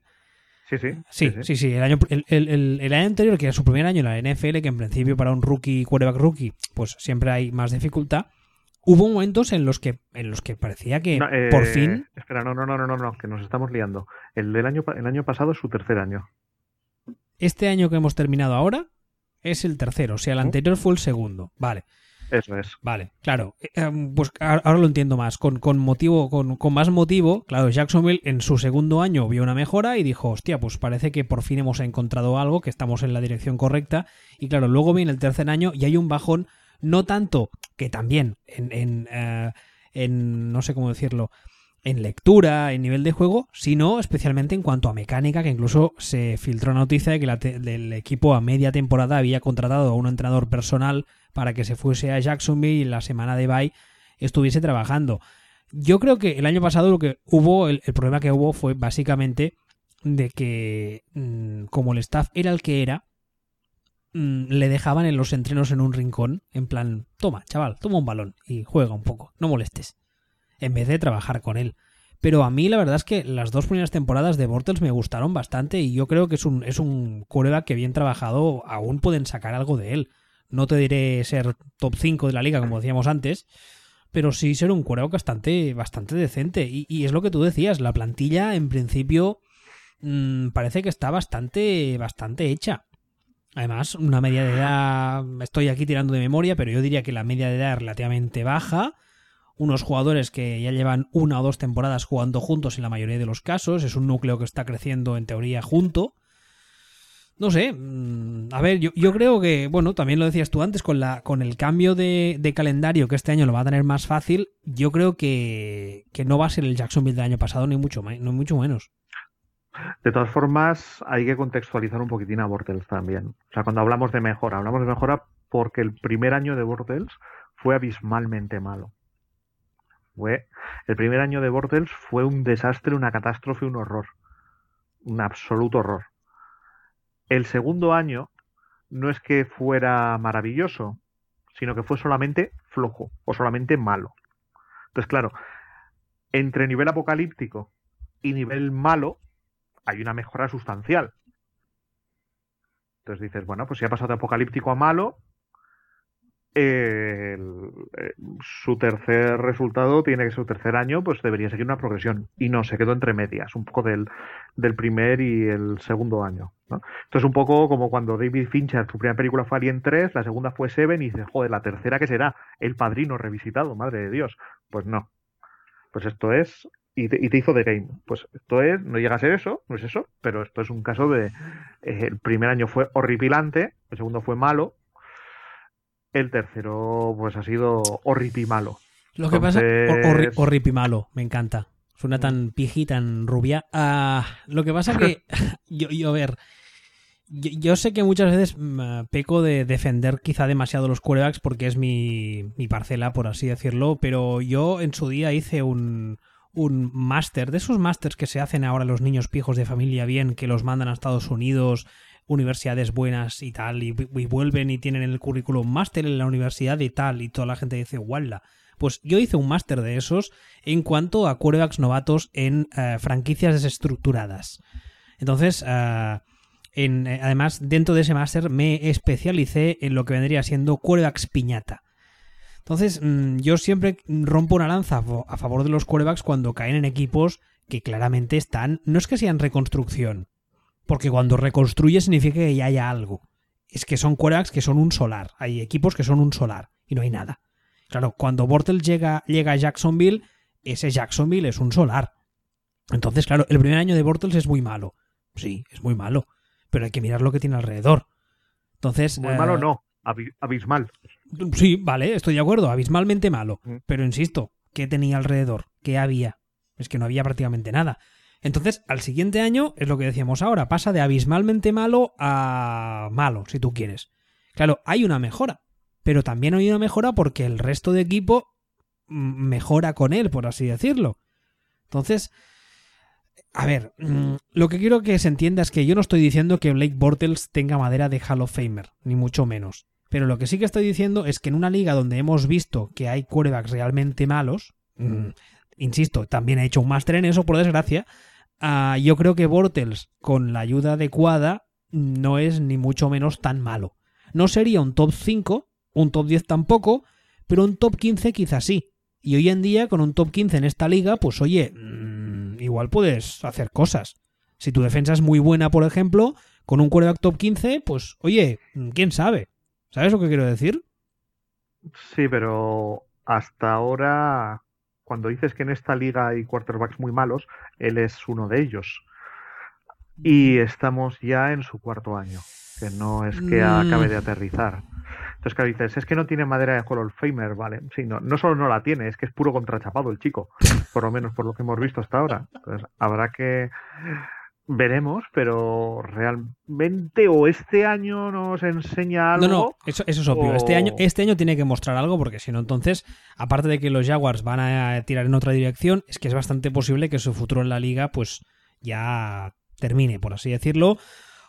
Sí, sí. Sí, sí, sí, el, año, el, el- el- el año anterior, que era su primer año en la NFL, que en principio para un rookie, quarterback rookie, pues siempre hay más dificultad. Hubo momentos en los que, en los que parecía que No, eh, por fin Espera, no, no, no, no, no, no, que nos estamos liando. El del año, el año pasado es su tercer año. este año que hemos terminado ahora es el tercero, o sea, el anterior fue el segundo. Vale. Eso es. Vale, claro. Eh, em, pues ahora lo entiendo más. Con, con motivo, con, con, más motivo, claro, Jacksonville en su segundo año vio una mejora y dijo, hostia, pues parece que por fin hemos encontrado algo, que estamos en la dirección correcta. Y claro, luego viene el tercer año y hay un bajón, no tanto, que también en, en, eh, en no sé cómo decirlo, en lectura, en nivel de juego, sino especialmente en cuanto a mecánica, que incluso se filtró noticia de que el equipo a media temporada había contratado a un entrenador personal para que se fuese a Jacksonville y la semana de bye estuviese trabajando. Yo creo que el año pasado lo que hubo, el, problema que hubo fue básicamente de que mm, como el staff era el que era, mm, le dejaban en los entrenos en un rincón, en plan, toma, chaval, toma un balón y juega un poco, no molestes en vez de trabajar con él. Pero a mí la verdad es que las dos primeras temporadas de Bortles me gustaron bastante y yo creo que es un, es un que bien trabajado aún pueden sacar algo de él. No te diré ser top 5 de la liga como decíamos antes, pero sí ser un quarterback bastante, bastante decente. Y, es lo que tú decías, la plantilla en principio mm, parece que está bastante, bastante hecha. Además, una media de edad, estoy aquí tirando de memoria, pero yo diría que la media de edad es relativamente baja unos jugadores que ya llevan una o dos temporadas jugando juntos en la mayoría de los casos, es un núcleo que está creciendo en teoría junto. No sé, mm, a ver, yo, creo que, bueno, también lo decías tú antes, con, la, con el cambio de, calendario que este año lo va a tener más fácil, yo creo que, no va a ser el Jacksonville del año pasado, ni mucho, no mucho menos. De todas formas, hay que contextualizar un poquitín a Bortels también. O sea, cuando hablamos de mejora, hablamos de mejora porque el primer año de Bortels fue abismalmente malo. El primer año de Bortles fue un desastre, una catástrofe, un horror. Un absoluto horror. El segundo año no es que fuera maravilloso, sino que fue solamente flojo o solamente malo. Entonces, claro, entre nivel apocalíptico y nivel malo hay una mejora sustancial. Entonces dices, bueno, pues si ha pasado de apocalíptico a malo, eh, su tercer resultado tiene que su tercer año, pues debería seguir una progresión. Y no, se quedó entre medias, un poco del, del primer y el segundo año. Entonces, un poco como cuando David Fincher, su primera película fue Alien 3, la segunda fue Seven, y dices, joder, la tercera que será El Padrino revisitado, madre de Dios. Pues no. Pues esto es. Y te, y te hizo The Game. Pues esto es, no llega a ser eso, no es eso, pero esto es un caso de. Eh, el primer año fue horripilante, el segundo fue malo, el tercero, pues ha sido horripimalo. Lo que pasa, horripimalo, me encanta. Suena tan piji, tan rubia. Ah, lo que pasa que, yo, yo, a ver, yo, sé que muchas veces mm, peco de defender quizá demasiado los quarterbacks porque es mi, mi parcela, por así decirlo, pero yo en su día hice un, un máster, de esos másters que se hacen ahora los niños pijos de familia bien, que los mandan a Estados Unidos universidades buenas y tal, y, vuelven y tienen el currículum máster en la universidad y tal, y toda la gente dice, ¡wala! Pues yo hice un máster de esos en cuanto a quarterbacks novatos en eh, franquicias desestructuradas. Entonces, eh, en, eh, además, dentro de ese máster me especialicé en lo que vendría siendo quarterbacks piñata. Entonces, mm, yo siempre rompo una lanza a favor de los quarterbacks cuando caen en equipos que claramente están, no es que sean reconstrucción, porque cuando reconstruye significa que ya haya algo. Es que son quarterbacks que son un solar. Hay equipos que son un solar y no hay nada. Claro, cuando Bortles llega, llega a Jacksonville, ese Jacksonville es un solar. Entonces, claro, el primer año de Bortles es muy malo. Sí, es muy malo. Pero hay que mirar lo que tiene alrededor. Entonces. Muy malo eh, no, abismal. Sí, vale, estoy de acuerdo, abismalmente malo. Pero insisto, ¿qué tenía alrededor? ¿Qué había? Es que no había prácticamente nada. Entonces, al siguiente año, es lo que decíamos ahora, pasa de abismalmente malo a malo, si tú quieres. Claro, hay una mejora, pero también hay una mejora porque el resto de equipo mejora con él, por así decirlo. Entonces, a ver, mm, lo que quiero que se entienda es que yo no estoy diciendo que Blake Bortles tenga madera de Hall of Famer, ni mucho menos. Pero lo que sí que estoy diciendo es que en una liga donde hemos visto que hay quarterbacks realmente malos, mm, insisto, también he hecho un máster en eso, por desgracia, Ah, yo creo que Bortles, con la ayuda adecuada, no es ni mucho menos tan malo. No sería un top 5, un top 10 tampoco, pero un top 15 quizás sí. Y hoy en día, con un top 15 en esta liga, pues oye, mm, igual puedes hacer cosas. Si tu defensa es muy buena, por ejemplo, con un quarterback top 15, pues oye, quién sabe. ¿Sabes lo que quiero decir? Sí, pero hasta ahora, cuando dices que en esta liga hay quarterbacks muy malos, él es uno de ellos. Y estamos ya en su cuarto año, que no es que Mm. acabe de aterrizar. Entonces, claro, dices, es que no tiene madera de Hall of Famer, vale. Sí, no, no solo no la tiene, es que es puro contrachapado el chico, por lo menos por lo que hemos visto hasta ahora. Entonces, habrá que. Veremos, pero realmente o este año nos enseña algo. No, no, eso, eso es obvio. o- Este, año, este año tiene que mostrar algo porque si no, entonces, aparte de que los Jaguars van a tirar en otra dirección, es que es bastante posible que su futuro en la liga pues ya termine, por así decirlo,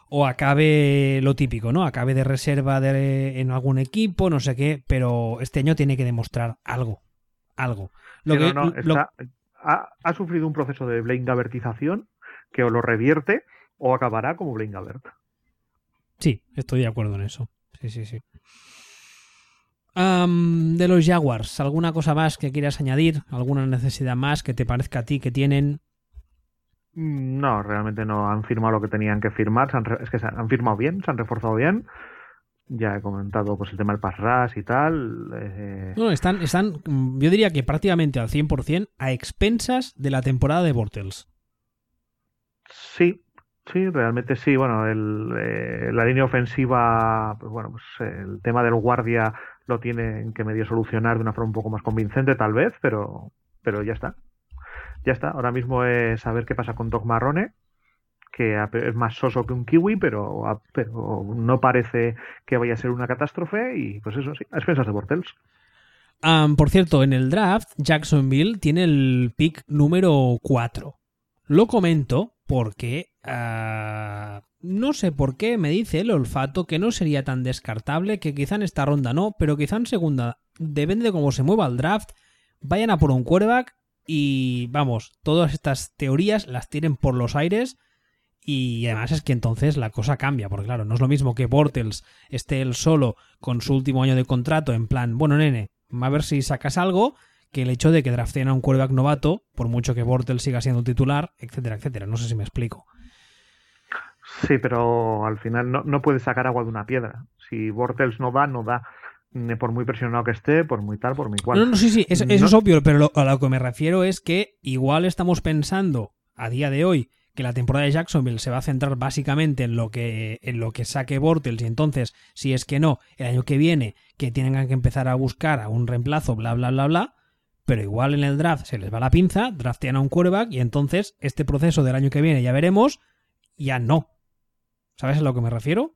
o acabe lo típico, ¿no? Acabe de reserva de- en algún equipo, no sé qué, pero este año tiene que demostrar algo. Algo. Lo Sí, que, no, no, lo- está- ha, ha sufrido un proceso de Blaine Gabertización que o lo revierte o acabará como Blaine Gabert. Sí, estoy de acuerdo en eso. Sí, sí, sí. De los Jaguars, ¿alguna cosa más que quieras añadir? ¿Alguna necesidad más que te parezca a ti que tienen? No, realmente no han firmado lo que tenían que firmar. se han re- es que se han, firmado bien, se han reforzado bien. Ya he comentado pues el tema del pass rush y tal. eh, No, están, están, yo diría que prácticamente al 100% a expensas de la temporada de Bortles. Sí, sí, realmente sí. Bueno, el, eh, la línea ofensiva, pues bueno, pues el tema del guardia lo tienen que medio solucionar de una forma un poco más convincente, tal vez, pero, pero ya está. Ya está. Ahora mismo es saber qué pasa con Doc Marrone, que es más soso que un kiwi, pero, pero no parece que vaya a ser una catástrofe y pues eso sí, a expensas de Bortels. Por cierto, en el draft, Jacksonville tiene el pick número 4. Lo comento porque ah, no sé por qué me dice el olfato que no sería tan descartable, que quizá en esta ronda no, pero quizá en segunda, depende de cómo se mueva el draft, vayan a por un quarterback y vamos, todas estas teorías las tienen por los aires y además es que entonces la cosa cambia, porque claro, no es lo mismo que Bortles esté él solo con su último año de contrato en plan, bueno nene, a ver si sacas algo, que el hecho de que drafteen a un quarterback novato, por mucho que Bortles siga siendo titular, etcétera, etcétera. No sé si me explico. Sí, pero al final no, no puedes sacar agua de una piedra. Si Bortels no da, no da. Por muy presionado que esté, por muy tal, por muy cual. No, no, sí, sí, eso, eso No- es obvio, pero lo- a lo que me refiero es que igual estamos pensando a día de hoy que la temporada de Jacksonville se va a centrar básicamente en lo que en lo que saque Bortles y entonces si es que no el año que viene que tengan que empezar a buscar a un reemplazo bla bla bla bla pero igual en el draft se les va la pinza draftean a un quarterback y entonces este proceso del año que viene ya veremos ya no ¿sabes a lo que me refiero?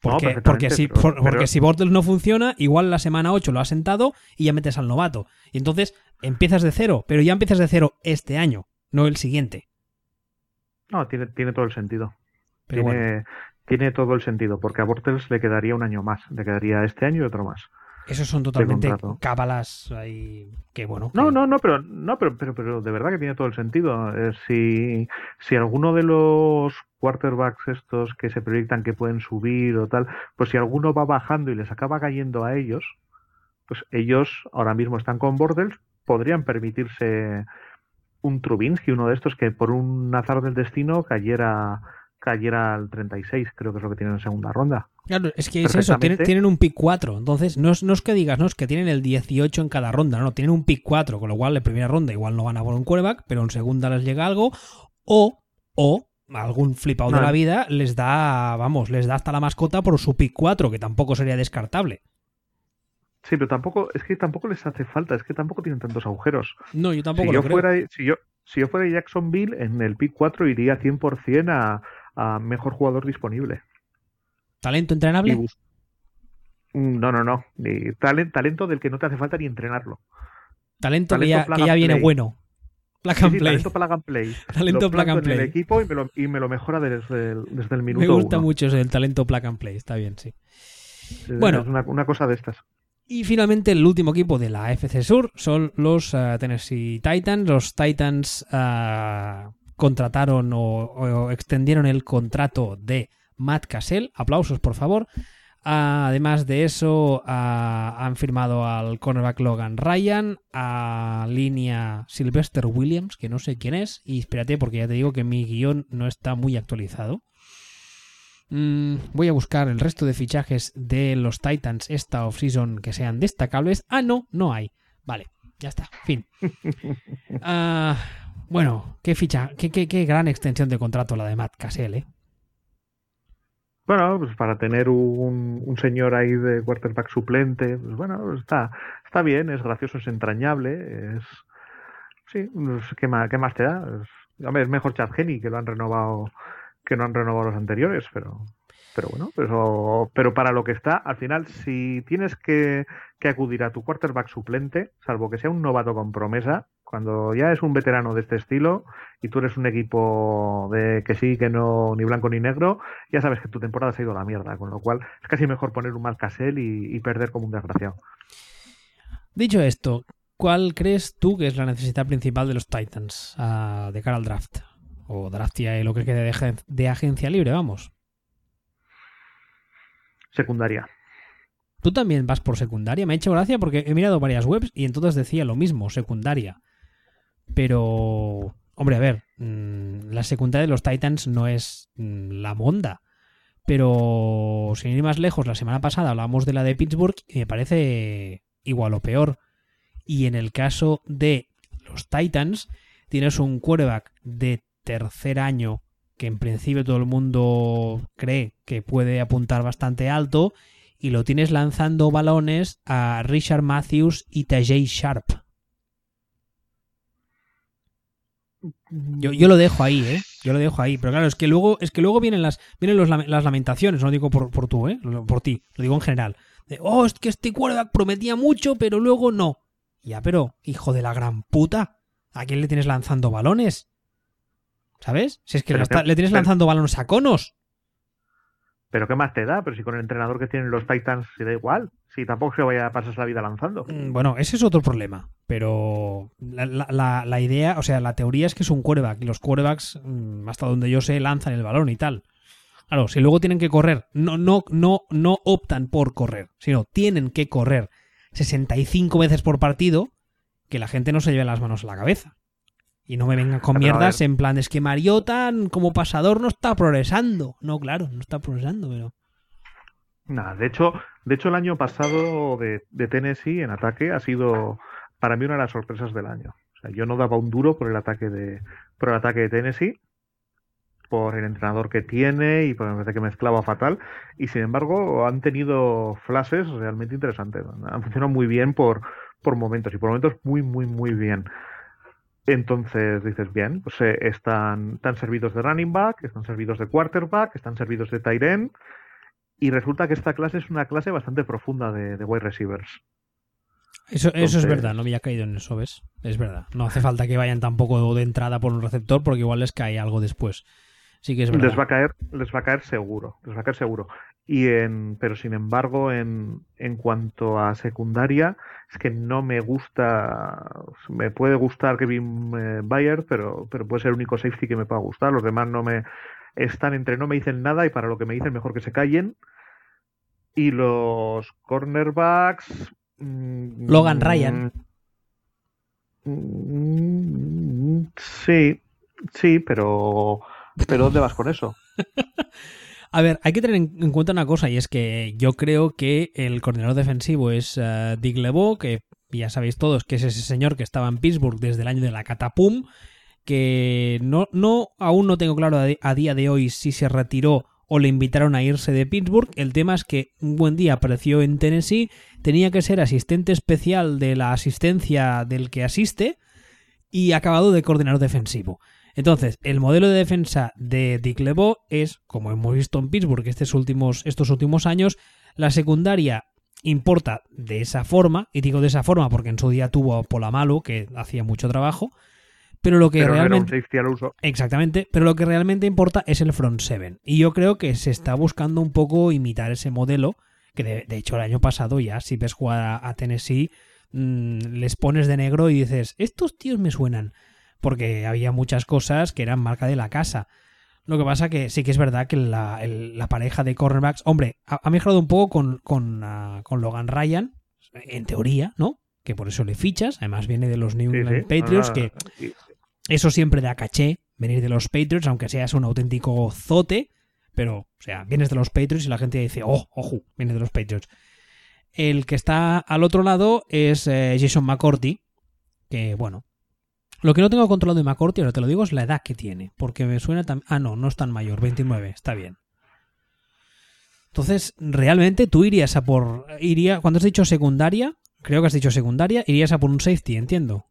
Porque, porque, si, pero- por- porque pero- si Bortles no funciona, igual la semana 8 lo has sentado y ya metes al novato. Y entonces empiezas de cero, pero ya empiezas de cero este año, no el siguiente. No, tiene, tiene todo el sentido. Pero tiene, bueno, tiene todo el sentido, porque a Bortles le quedaría un año más. Le quedaría este año y otro más. Esos son totalmente cábalas ahí que bueno. No, que- no, no, pero no, pero, pero, pero de verdad que tiene todo el sentido. Eh, si, si alguno de los quarterbacks estos que se proyectan que pueden subir o tal, pues si alguno va bajando y les acaba cayendo a ellos, pues ellos ahora mismo están con Bortles, podrían permitirse un Trubinsky, uno de estos que por un azar del destino cayera cayera al 36, creo que es lo que tienen en segunda ronda. Claro, es que es eso, tienen, tienen un pick 4. Entonces, no es, no es que digas, no, es que tienen el 18 en cada ronda, no, tienen un pick 4, con lo cual en primera ronda igual no van a por un quarterback, pero en segunda les llega algo, o, o algún flipado de No. la vida les da, vamos, les da hasta la mascota por su pick 4, que tampoco sería descartable. Sí, pero tampoco, es que tampoco les hace falta, es que tampoco tienen tantos agujeros. No, yo tampoco si lo yo creo. fuera si yo si yo fuera Jacksonville en el pick 4 iría 100% a, a mejor jugador disponible ¿Talento entrenable? Mm, no no no ni talen- talento del que no te hace falta ni entrenarlo Talento, que, ya, que viene bueno. Plug and sí, play. talento plug and play Talento Lo plug and el equipo y me lo, y me lo mejora desde el, desde el minuto Me gusta uno. mucho el talento plug and play, está bien, sí. Es Bueno. una, una cosa de estas Y finalmente el último equipo de la FC Sur son los eh, Tennessee Titans. Los Titans eh, contrataron o, o extendieron el contrato de Matt Cassell. Aplausos, por favor. Además de eso, ah, han firmado al cornerback Logan Ryan, a línea Sylvester Williams, que no sé quién es, y espérate porque ya te digo que mi guion no está muy actualizado. Mm, voy a buscar el resto de fichajes de los Titans esta offseason que sean destacables. Ah, no, no hay. Vale, ya está, fin. Ah, bueno, qué ficha, qué, qué, qué, gran extensión de contrato la de Matt Cassell, ¿eh? Bueno, pues para tener un, señor ahí de quarterback suplente, pues bueno, está, está bien, es gracioso, es entrañable, es... Sí, pues, ¿qué más, qué más te da? Es, hombre, es mejor Chad Henney, que lo han renovado que no han renovado los anteriores, pero pero bueno, pero, pero para lo que está, al final, si tienes que, que, acudir a tu quarterback suplente, salvo que sea un novato con promesa, cuando ya es un veterano de este estilo y tú eres un equipo de que sí, que no, ni blanco ni negro, ya sabes que tu temporada se ha ido a la mierda, con lo cual es casi mejor poner un mal casel y, y perder como un desgraciado. Dicho esto, ¿cuál crees tú que es la necesidad principal de los Titans uh, de cara al draft? O draft y lo que quede de, de agencia libre, vamos secundaria. Tú también vas por secundaria. Me ha hecho gracia porque he mirado varias webs y entonces decía lo mismo, secundaria. Pero, hombre, a ver, mmm, la secundaria de los Titans no es mmm, la monda. Pero, sin ir más lejos, la semana pasada hablábamos de la de Pittsburgh y me parece igual o peor. Y en el caso de los Titans, tienes un quarterback de tercer año que en principio todo el mundo cree que puede apuntar bastante alto, y lo tienes lanzando balones a Richard Matthews y Tajay Sharp. Yo, yo, lo dejo ahí, ¿eh? Yo lo dejo ahí. Pero claro, es que luego, es que luego vienen las, vienen los, las lamentaciones, no digo por, por tú, ¿eh? Por ti, lo digo en general. De, oh, es que este quarterback prometía mucho, pero luego no. Ya, pero, hijo de la gran puta, ¿a quién le tienes lanzando balones? ¿Sabes? Si es que, está, le tienes lanzando balones a conos. Pero ¿qué más te da? Pero si con el entrenador que tienen los Titans se da igual. Si tampoco se vaya a pasar la vida lanzando. Mm, Bueno, ese es otro problema. Pero la, idea, o sea, la teoría es que es un quarterback. Y los quarterbacks, mm, hasta donde yo sé, lanzan el balón y tal. Claro, si luego tienen que correr, no, no, no, no optan por correr, sino tienen que correr 65 veces por partido, que la gente no se lleve las manos a la cabeza. Y no me vengan con mierdas en plan, es que Mariota como pasador no está progresando. No, claro, no está progresando, pero... Nada, de hecho, de hecho el año pasado de, de, Tennessee en ataque ha sido para mí una de las sorpresas del año. O sea, yo no daba un duro por el ataque de, por el ataque de Tennessee, por el entrenador que tiene y por el que mezclaba fatal. Y sin embargo, han tenido flashes realmente interesantes. Han funcionado muy bien por, por momentos y por momentos muy, muy, muy bien. Entonces dices, bien, pues eh, están, están, servidos de running back, están servidos de quarterback, están servidos de tight end, y resulta que esta clase es una clase bastante profunda de, de wide receivers. Eso, Entonces, eso es verdad, no me había caído en eso, ¿ves? Es verdad. No hace falta que vayan tampoco de entrada por un receptor porque igual les cae algo después. Sí que es verdad. Les va a caer, les va a caer seguro, les va a caer seguro. Y en, pero sin embargo, en, en cuanto a secundaria, es que no me gusta, me puede gustar Kevin eh, Bayer, pero, pero puede ser el único safety que me pueda gustar. Los demás no me están entre no me dicen nada y para lo que me dicen mejor que se callen. Y los cornerbacks. Mmm, Logan Ryan. Mmm, sí, sí, pero, pero ¿dónde vas con eso? A ver, hay que tener en cuenta una cosa y es que yo creo que el coordinador defensivo es uh, Dick LeBeau, que ya sabéis todos que es ese señor que estaba en Pittsburgh desde el año de la catapum, que no, no aún no tengo claro a, día de hoy si se retiró o le invitaron a irse de Pittsburgh. El tema es que un buen día apareció en Tennessee, tenía que ser asistente especial de la asistencia del que asiste y acabado de coordinador defensivo. Entonces, el modelo de defensa de Dick LeBeau es, como hemos visto en Pittsburgh estos últimos, estos últimos años, la secundaria importa de esa forma, y digo de esa forma porque en su día tuvo a Polamalu, que hacía mucho trabajo, pero lo que pero realmente... Al uso. Exactamente, pero lo que realmente importa es el front seven. Y yo creo que se está buscando un poco imitar ese modelo, que de, de hecho el año pasado ya, si ves jugar a, a Tennessee, mmm, les pones de negro y dices, estos tíos me suenan porque había muchas cosas que eran marca de la casa. Lo que pasa que sí que es verdad que la, el, la pareja de cornerbacks, hombre, ha, ha mejorado un poco con, con, uh, con, Logan Ryan, en teoría, ¿no? Que por eso le fichas, además viene de los New England sí, sí. Patriots, ah, que sí. eso siempre da caché, venir de los Patriots, aunque seas un auténtico zote, pero, o sea, vienes de los Patriots y la gente dice, oh, ojo, vienes de los Patriots. El que está al otro lado es eh, Jason McCourty, que, bueno, lo que no tengo controlado de McCourty, ahora te lo digo, es la edad que tiene, porque me suena tan... Ah, no, no es tan mayor, 29, está bien. Entonces, realmente tú irías a por... Iría, cuando has dicho secundaria, creo que has dicho secundaria, irías a por un safety, entiendo.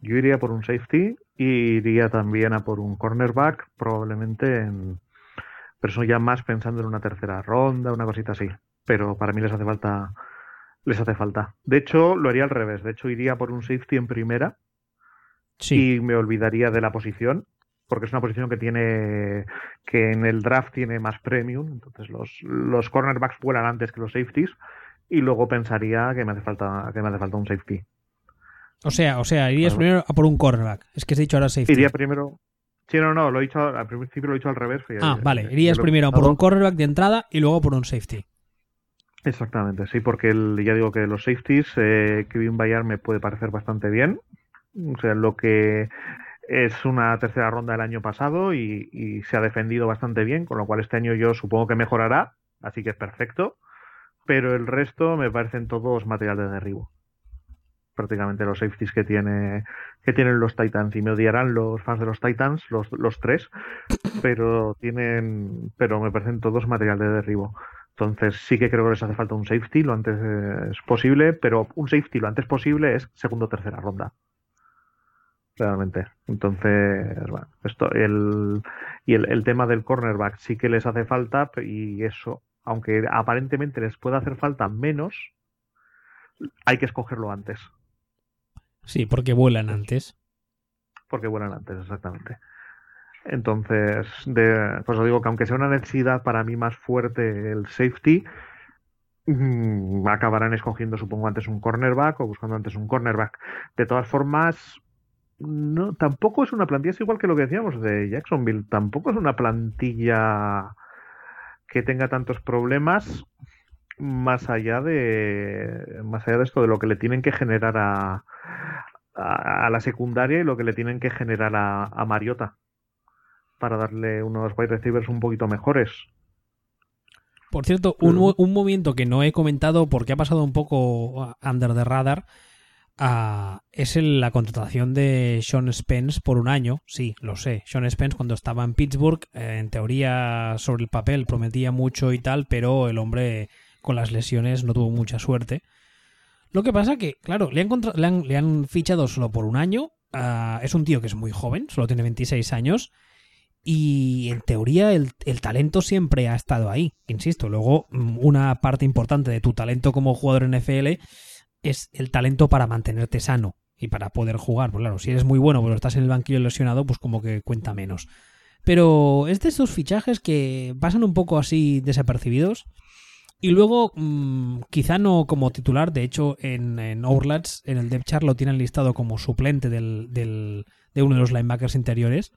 Yo iría por un safety y iría también a por un cornerback, probablemente en... Pero eso ya más pensando en una tercera ronda, una cosita así. Pero para mí les hace falta... Les hace falta. De hecho, lo haría al revés. De hecho, iría por un safety en primera y me olvidaría de la posición porque es una posición que tiene que en el draft tiene más premium, entonces los, los cornerbacks vuelan antes que los safeties y luego pensaría que me hace falta que me hace falta un safety. O sea, o sea, irías primero a por un cornerback. Es que has dicho ahora safety. Iría primero Sí, no, no, lo he dicho al principio lo he dicho al revés. ah, vale, irías primero a por un cornerback de entrada y luego por un safety. Exactamente, sí, porque el, ya digo que los safeties, eh, Kevin Bayard me puede parecer bastante bien. O sea, lo que es una tercera ronda del año pasado y, se ha defendido bastante bien, con lo cual este año yo supongo que mejorará, así que es perfecto. Pero el resto me parecen todos material de derribo. Prácticamente los safeties que tiene que tienen los Titans y me odiarán los fans de los Titans, los, tres, pero tienen, pero me parecen todos material de derribo. Entonces sí que creo que les hace falta un safety lo antes posible, pero un safety lo antes posible es segundo o tercera ronda realmente. Entonces, bueno, esto, el, y el, tema del cornerback sí que les hace falta y eso, aunque aparentemente les pueda hacer falta menos, hay que escogerlo antes. Sí, porque vuelan antes. Porque vuelan antes, exactamente. Entonces, de, pues os digo que aunque sea una necesidad para mí más fuerte el safety, mm, acabarán escogiendo, supongo, antes un cornerback o buscando antes un cornerback. De todas formas, no, tampoco es una plantilla, es igual que lo que decíamos de Jacksonville, tampoco es una plantilla que tenga tantos problemas más allá de más allá de esto de lo que le tienen que generar a, a, la secundaria y lo que le tienen que generar a, a Mariota para darle unos wide receivers un poquito mejores. Por cierto, un, un movimiento que no he comentado porque ha pasado un poco under the radar es la contratación de Sean Spence por un año. Sí, lo sé. Sean Spence cuando estaba en Pittsburgh, eh, en teoría sobre el papel prometía mucho y tal, pero el hombre con las lesiones no tuvo mucha suerte. Lo que pasa que, claro, le han, fichado solo por un año. Ah, es un tío que es muy joven, solo tiene 26 años. Y en teoría el, el, talento siempre ha estado ahí. Insisto, luego mm, una parte importante de tu talento como jugador NFL es el talento para mantenerte sano y para poder jugar. Pues claro, si eres muy bueno pero estás en el banquillo lesionado, pues como que cuenta menos. Pero es de estos fichajes que pasan un poco así desapercibidos. Y luego, mm, quizá no como titular, de hecho en, en en el depth chart lo tienen listado como suplente del, del, de uno de los linebackers interiores.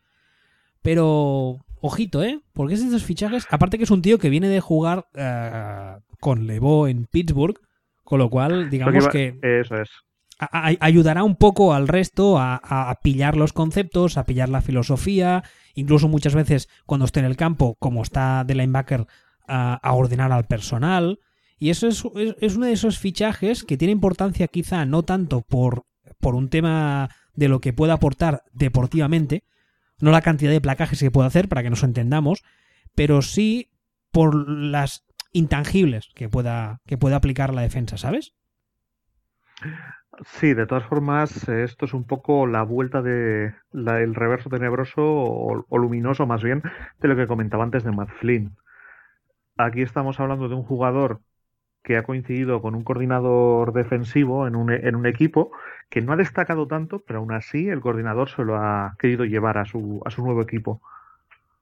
Pero, ojito, ¿eh? Porque es de estos fichajes, aparte que es un tío que viene de jugar uh, con Levo en Pittsburgh, con lo cual, digamos que... Eso es. ayudará un poco al resto a, pillar los conceptos, a pillar la filosofía, incluso muchas veces cuando esté en el campo, como está de linebacker, a, a ordenar al personal. Y eso es, es, uno de esos fichajes que tiene importancia quizá no tanto por, por un tema de lo que pueda aportar deportivamente, no la cantidad de placajes que puede hacer para que nos entendamos, pero sí por las intangibles que pueda, que pueda aplicar la defensa, ¿sabes? Sí, de todas formas, esto es un poco la vuelta de el reverso tenebroso o, luminoso más bien de lo que comentaba antes de Matt Flynn. Aquí estamos hablando de un jugador que ha coincidido con un coordinador defensivo en un, en un equipo que no ha destacado tanto, pero aún así el coordinador se lo ha querido llevar a su, a su nuevo equipo.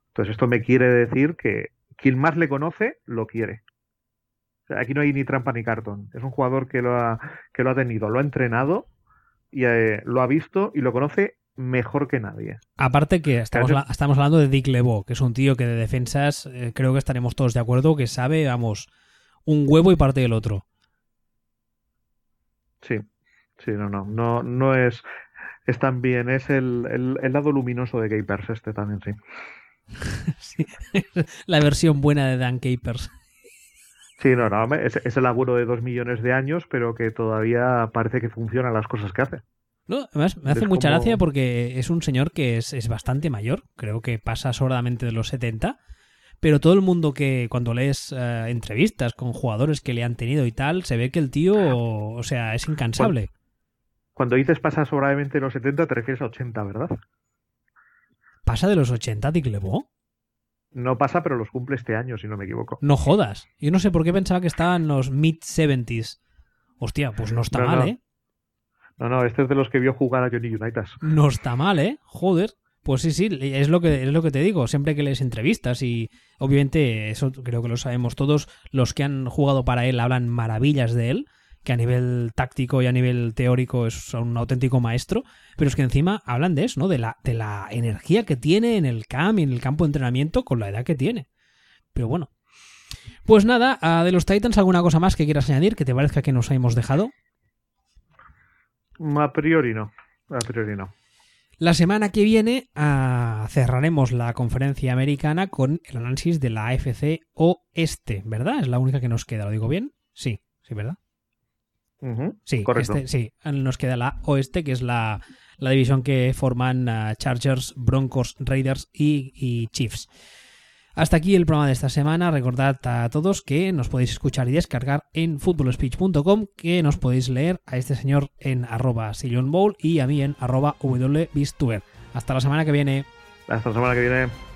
Entonces esto me quiere decir que quien más le conoce, lo quiere. Aquí no hay ni trampa ni cartón. Es un jugador que lo ha, que lo ha tenido, lo ha entrenado y eh, lo ha visto y lo conoce mejor que nadie. Aparte que estamos, estamos hablando de Dick LeBeau, que es un tío que de defensas eh, creo que estaremos todos de acuerdo, que sabe, vamos, un huevo y parte del otro. Sí, sí, no, no, no, no es, es también, es el, el, lado luminoso de Gapers este también, sí. Sí, la versión buena de Dan Capers. Sí, no, no, es, es el laburo de dos millones de años, pero que todavía parece que funcionan las cosas que hace. No, además me hace Es mucha como- gracia porque es un señor que es, es bastante mayor, creo que pasa sobradamente de los 70, pero todo el mundo que cuando lees eh, entrevistas con jugadores que le han tenido y tal, se ve que el tío, o sea, es incansable. Cuando dices pasa sobradamente los 70, te refieres a 80, ¿verdad? ¿Pasa de los 80, Dick? No pasa, pero los cumple este año, si no me equivoco. No jodas. Yo no sé por qué pensaba que estaba en los mid-70s. Hostia, pues no está No, mal, no. ¿eh? No, no, este es de los que vio jugar a Johnny Unitas. No está mal, ¿eh? Joder. Pues sí, sí, es lo que es lo que te digo, siempre que lees entrevistas y obviamente eso creo que lo sabemos todos, los que han jugado para él hablan maravillas de él, que a nivel táctico y a nivel teórico es un auténtico maestro, pero es que encima hablan de eso, ¿no? De la de la energía que tiene en el camp y en el campo de entrenamiento con la edad que tiene. Pero bueno. Pues nada, de los Titans alguna cosa más que quieras añadir que te parezca que nos hemos dejado. A priori no. A priori no. La semana que viene ah, cerraremos la conferencia americana con el análisis de la AFC Oeste, ¿verdad? Es la única que nos queda, ¿lo digo bien? Sí, sí, ¿verdad? Sí, Correcto. este- sí, nos queda la Oeste, que es la, la división que forman ah, Chargers, Broncos, Raiders y, y Chiefs. Hasta aquí el programa de esta semana. Recordad a todos que nos podéis escuchar y descargar en footballspeech.com, que nos podéis leer a este señor en arroba sillonbowl y a mí en arroba wbistuber. Hasta la semana que viene. Hasta la semana que viene.